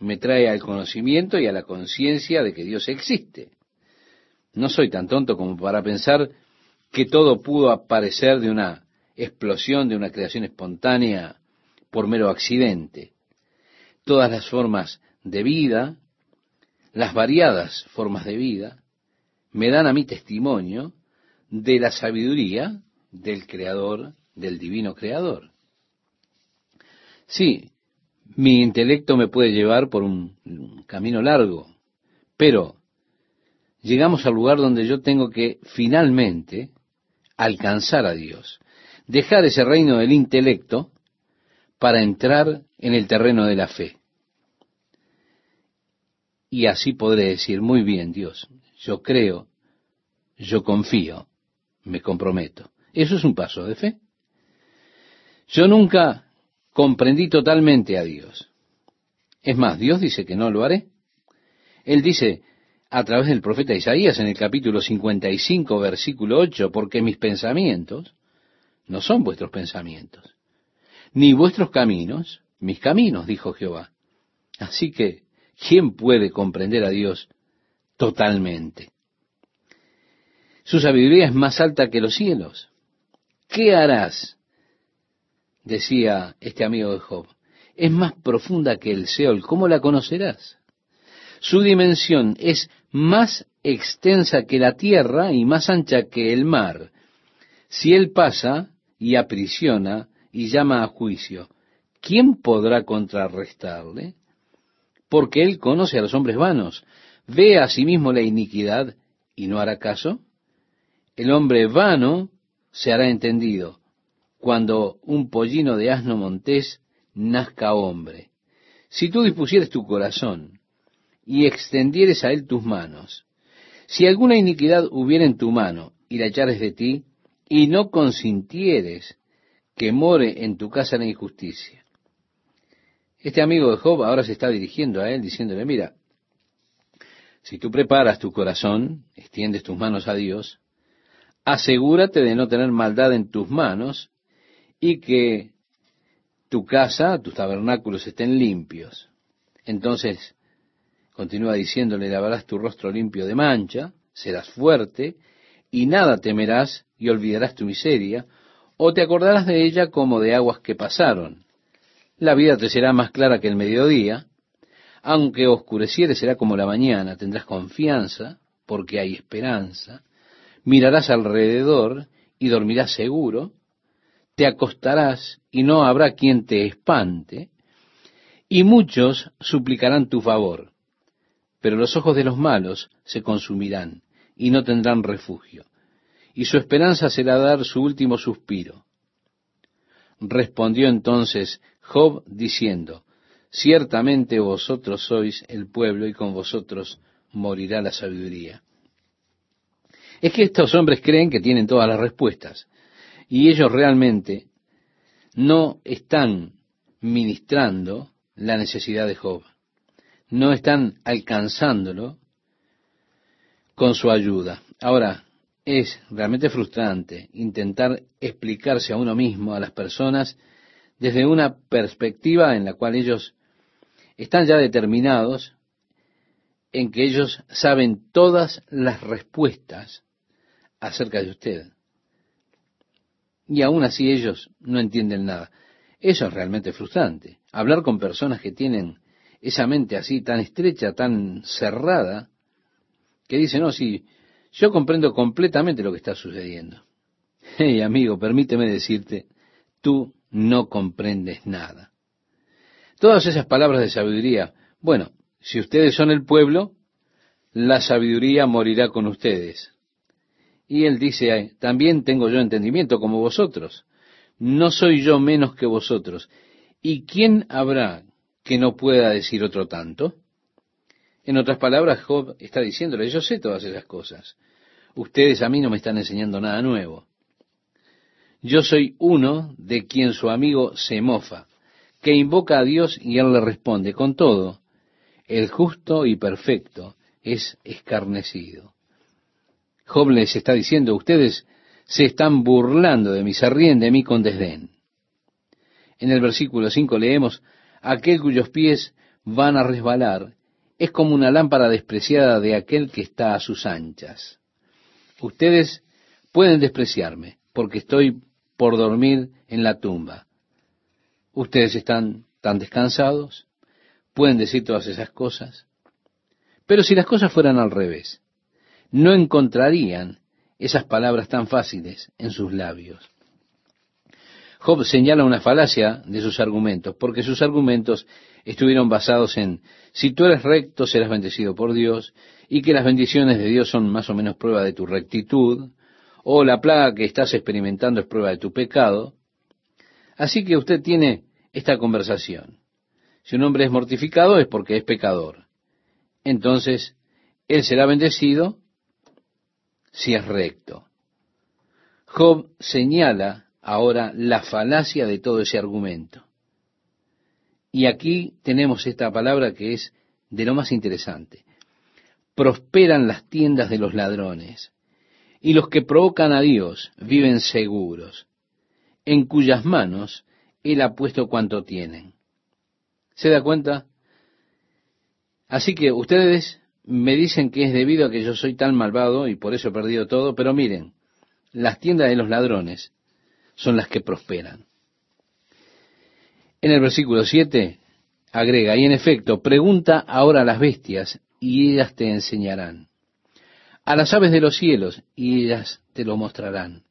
me trae al conocimiento y a la conciencia de que Dios existe. No soy tan tonto como para pensar que todo pudo aparecer de una explosión, de una creación espontánea por mero accidente. Todas las formas de vida, las variadas formas de vida, me dan a mí testimonio de la sabiduría del Creador, del Divino Creador. Sí, mi intelecto me puede llevar por un, camino largo, pero llegamos al lugar donde yo tengo que finalmente alcanzar a Dios, dejar ese reino del intelecto para entrar en el terreno de la fe. Y así podré decir, muy bien Dios, yo creo, yo confío, me comprometo. Eso es un paso de fe. Yo nunca comprendí totalmente a Dios. Es más, Dios dice que no lo haré. Él dice a través del profeta Isaías en el capítulo 55, versículo 8, porque mis pensamientos no son vuestros pensamientos, ni vuestros caminos, mis caminos, dijo Jehová. Así que, ¿quién puede comprender a Dios totalmente? Su sabiduría es más alta que los cielos. ¿Qué harás decía este amigo de Job, es más profunda que el Seol. ¿Cómo la conocerás? Su dimensión es más extensa que la tierra y más ancha que el mar. Si él pasa y aprisiona y llama a juicio, ¿quién podrá contrarrestarle? Porque él conoce a los hombres vanos, ve a sí mismo la iniquidad y no hará caso. El hombre vano se hará entendido, cuando un pollino de asno montés nazca hombre. Si tú dispusieres tu corazón y extendieres a él tus manos, si alguna iniquidad hubiera en tu mano y la echares de ti, y no consintieres que more en tu casa la injusticia. Este amigo de Job ahora se está dirigiendo a él diciéndole, mira, si tú preparas tu corazón, extiendes tus manos a Dios, asegúrate de no tener maldad en tus manos y que tu casa, tus tabernáculos estén limpios. Entonces, continúa diciéndole, lavarás tu rostro limpio de mancha, serás fuerte, y nada temerás y olvidarás tu miseria, o te acordarás de ella como de aguas que pasaron. La vida te será más clara que el mediodía, aunque oscureciere será como la mañana, tendrás confianza, porque hay esperanza, mirarás alrededor y dormirás seguro, te acostarás y no habrá quien te espante, y muchos suplicarán tu favor, pero los ojos de los malos se consumirán y no tendrán refugio, y su esperanza será dar su último suspiro. Respondió entonces Job diciendo, Ciertamente vosotros sois el pueblo y con vosotros morirá la sabiduría. Es que estos hombres creen que tienen todas las respuestas y ellos realmente no están ministrando la necesidad de Job. No están alcanzándolo con su ayuda. Ahora, es realmente frustrante intentar explicarse a uno mismo, a las personas, desde una perspectiva en la cual ellos están ya determinados en que ellos saben todas las respuestas acerca de usted. Y aún así ellos no entienden nada. Eso es realmente frustrante. Hablar con personas que tienen esa mente así tan estrecha, tan cerrada, que dicen, no, sí, yo comprendo completamente lo que está sucediendo. Hey, amigo, permíteme decirte, tú no comprendes nada. Todas esas palabras de sabiduría, bueno, si ustedes son el pueblo, la sabiduría morirá con ustedes. Y él dice, también tengo yo entendimiento como vosotros. No soy yo menos que vosotros. ¿Y quién habrá que no pueda decir otro tanto? En otras palabras, Job está diciéndole, yo sé todas esas cosas. Ustedes a mí no me están enseñando nada nuevo. Yo soy uno de quien su amigo se mofa que invoca a Dios y Él le responde. Con todo, el justo y perfecto es escarnecido. Job está diciendo, ustedes se están burlando de mí, se ríen de mí con desdén. En el versículo 5 leemos, aquel cuyos pies van a resbalar es como una lámpara despreciada de aquel que está a sus anchas. Ustedes pueden despreciarme porque estoy por dormir en la tumba. Ustedes están tan descansados, pueden decir todas esas cosas. Pero si las cosas fueran al revés, no encontrarían esas palabras tan fáciles en sus labios. Job señala una falacia de sus argumentos, porque sus argumentos estuvieron basados en si tú eres recto serás bendecido por Dios y que las bendiciones de Dios son más o menos prueba de tu rectitud, o la plaga que estás experimentando es prueba de tu pecado, Así que usted tiene esta conversación. Si un hombre es mortificado es porque es pecador. Entonces, él será bendecido si es recto. Job señala ahora la falacia de todo ese argumento. Y aquí tenemos esta palabra que es de lo más interesante. Prosperan las tiendas de los ladrones, y los que provocan a Dios viven seguros en cuyas manos Él ha puesto cuanto tienen. ¿Se da cuenta? Así que ustedes me dicen que es debido a que yo soy tan malvado y por eso he perdido todo, pero miren, las tiendas de los ladrones son las que prosperan. En el versículo 7 agrega, y en efecto, pregunta ahora a las bestias y ellas te enseñarán. A las aves de los cielos y ellas te lo mostrarán.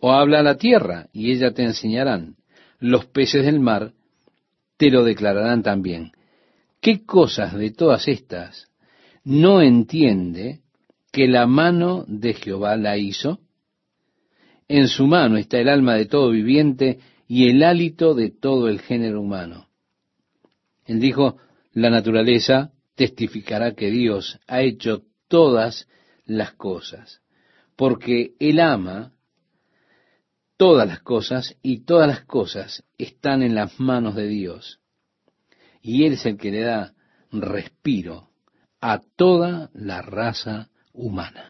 O habla a la tierra y ella te enseñarán. Los peces del mar te lo declararán también. ¿Qué cosas de todas estas no entiende que la mano de Jehová la hizo? En su mano está el alma de todo viviente y el hálito de todo el género humano. Él dijo, la naturaleza testificará que Dios ha hecho todas las cosas, porque Él ama todas las cosas y todas las cosas están en las manos de Dios. Y Él es el que le da respiro a toda la raza humana.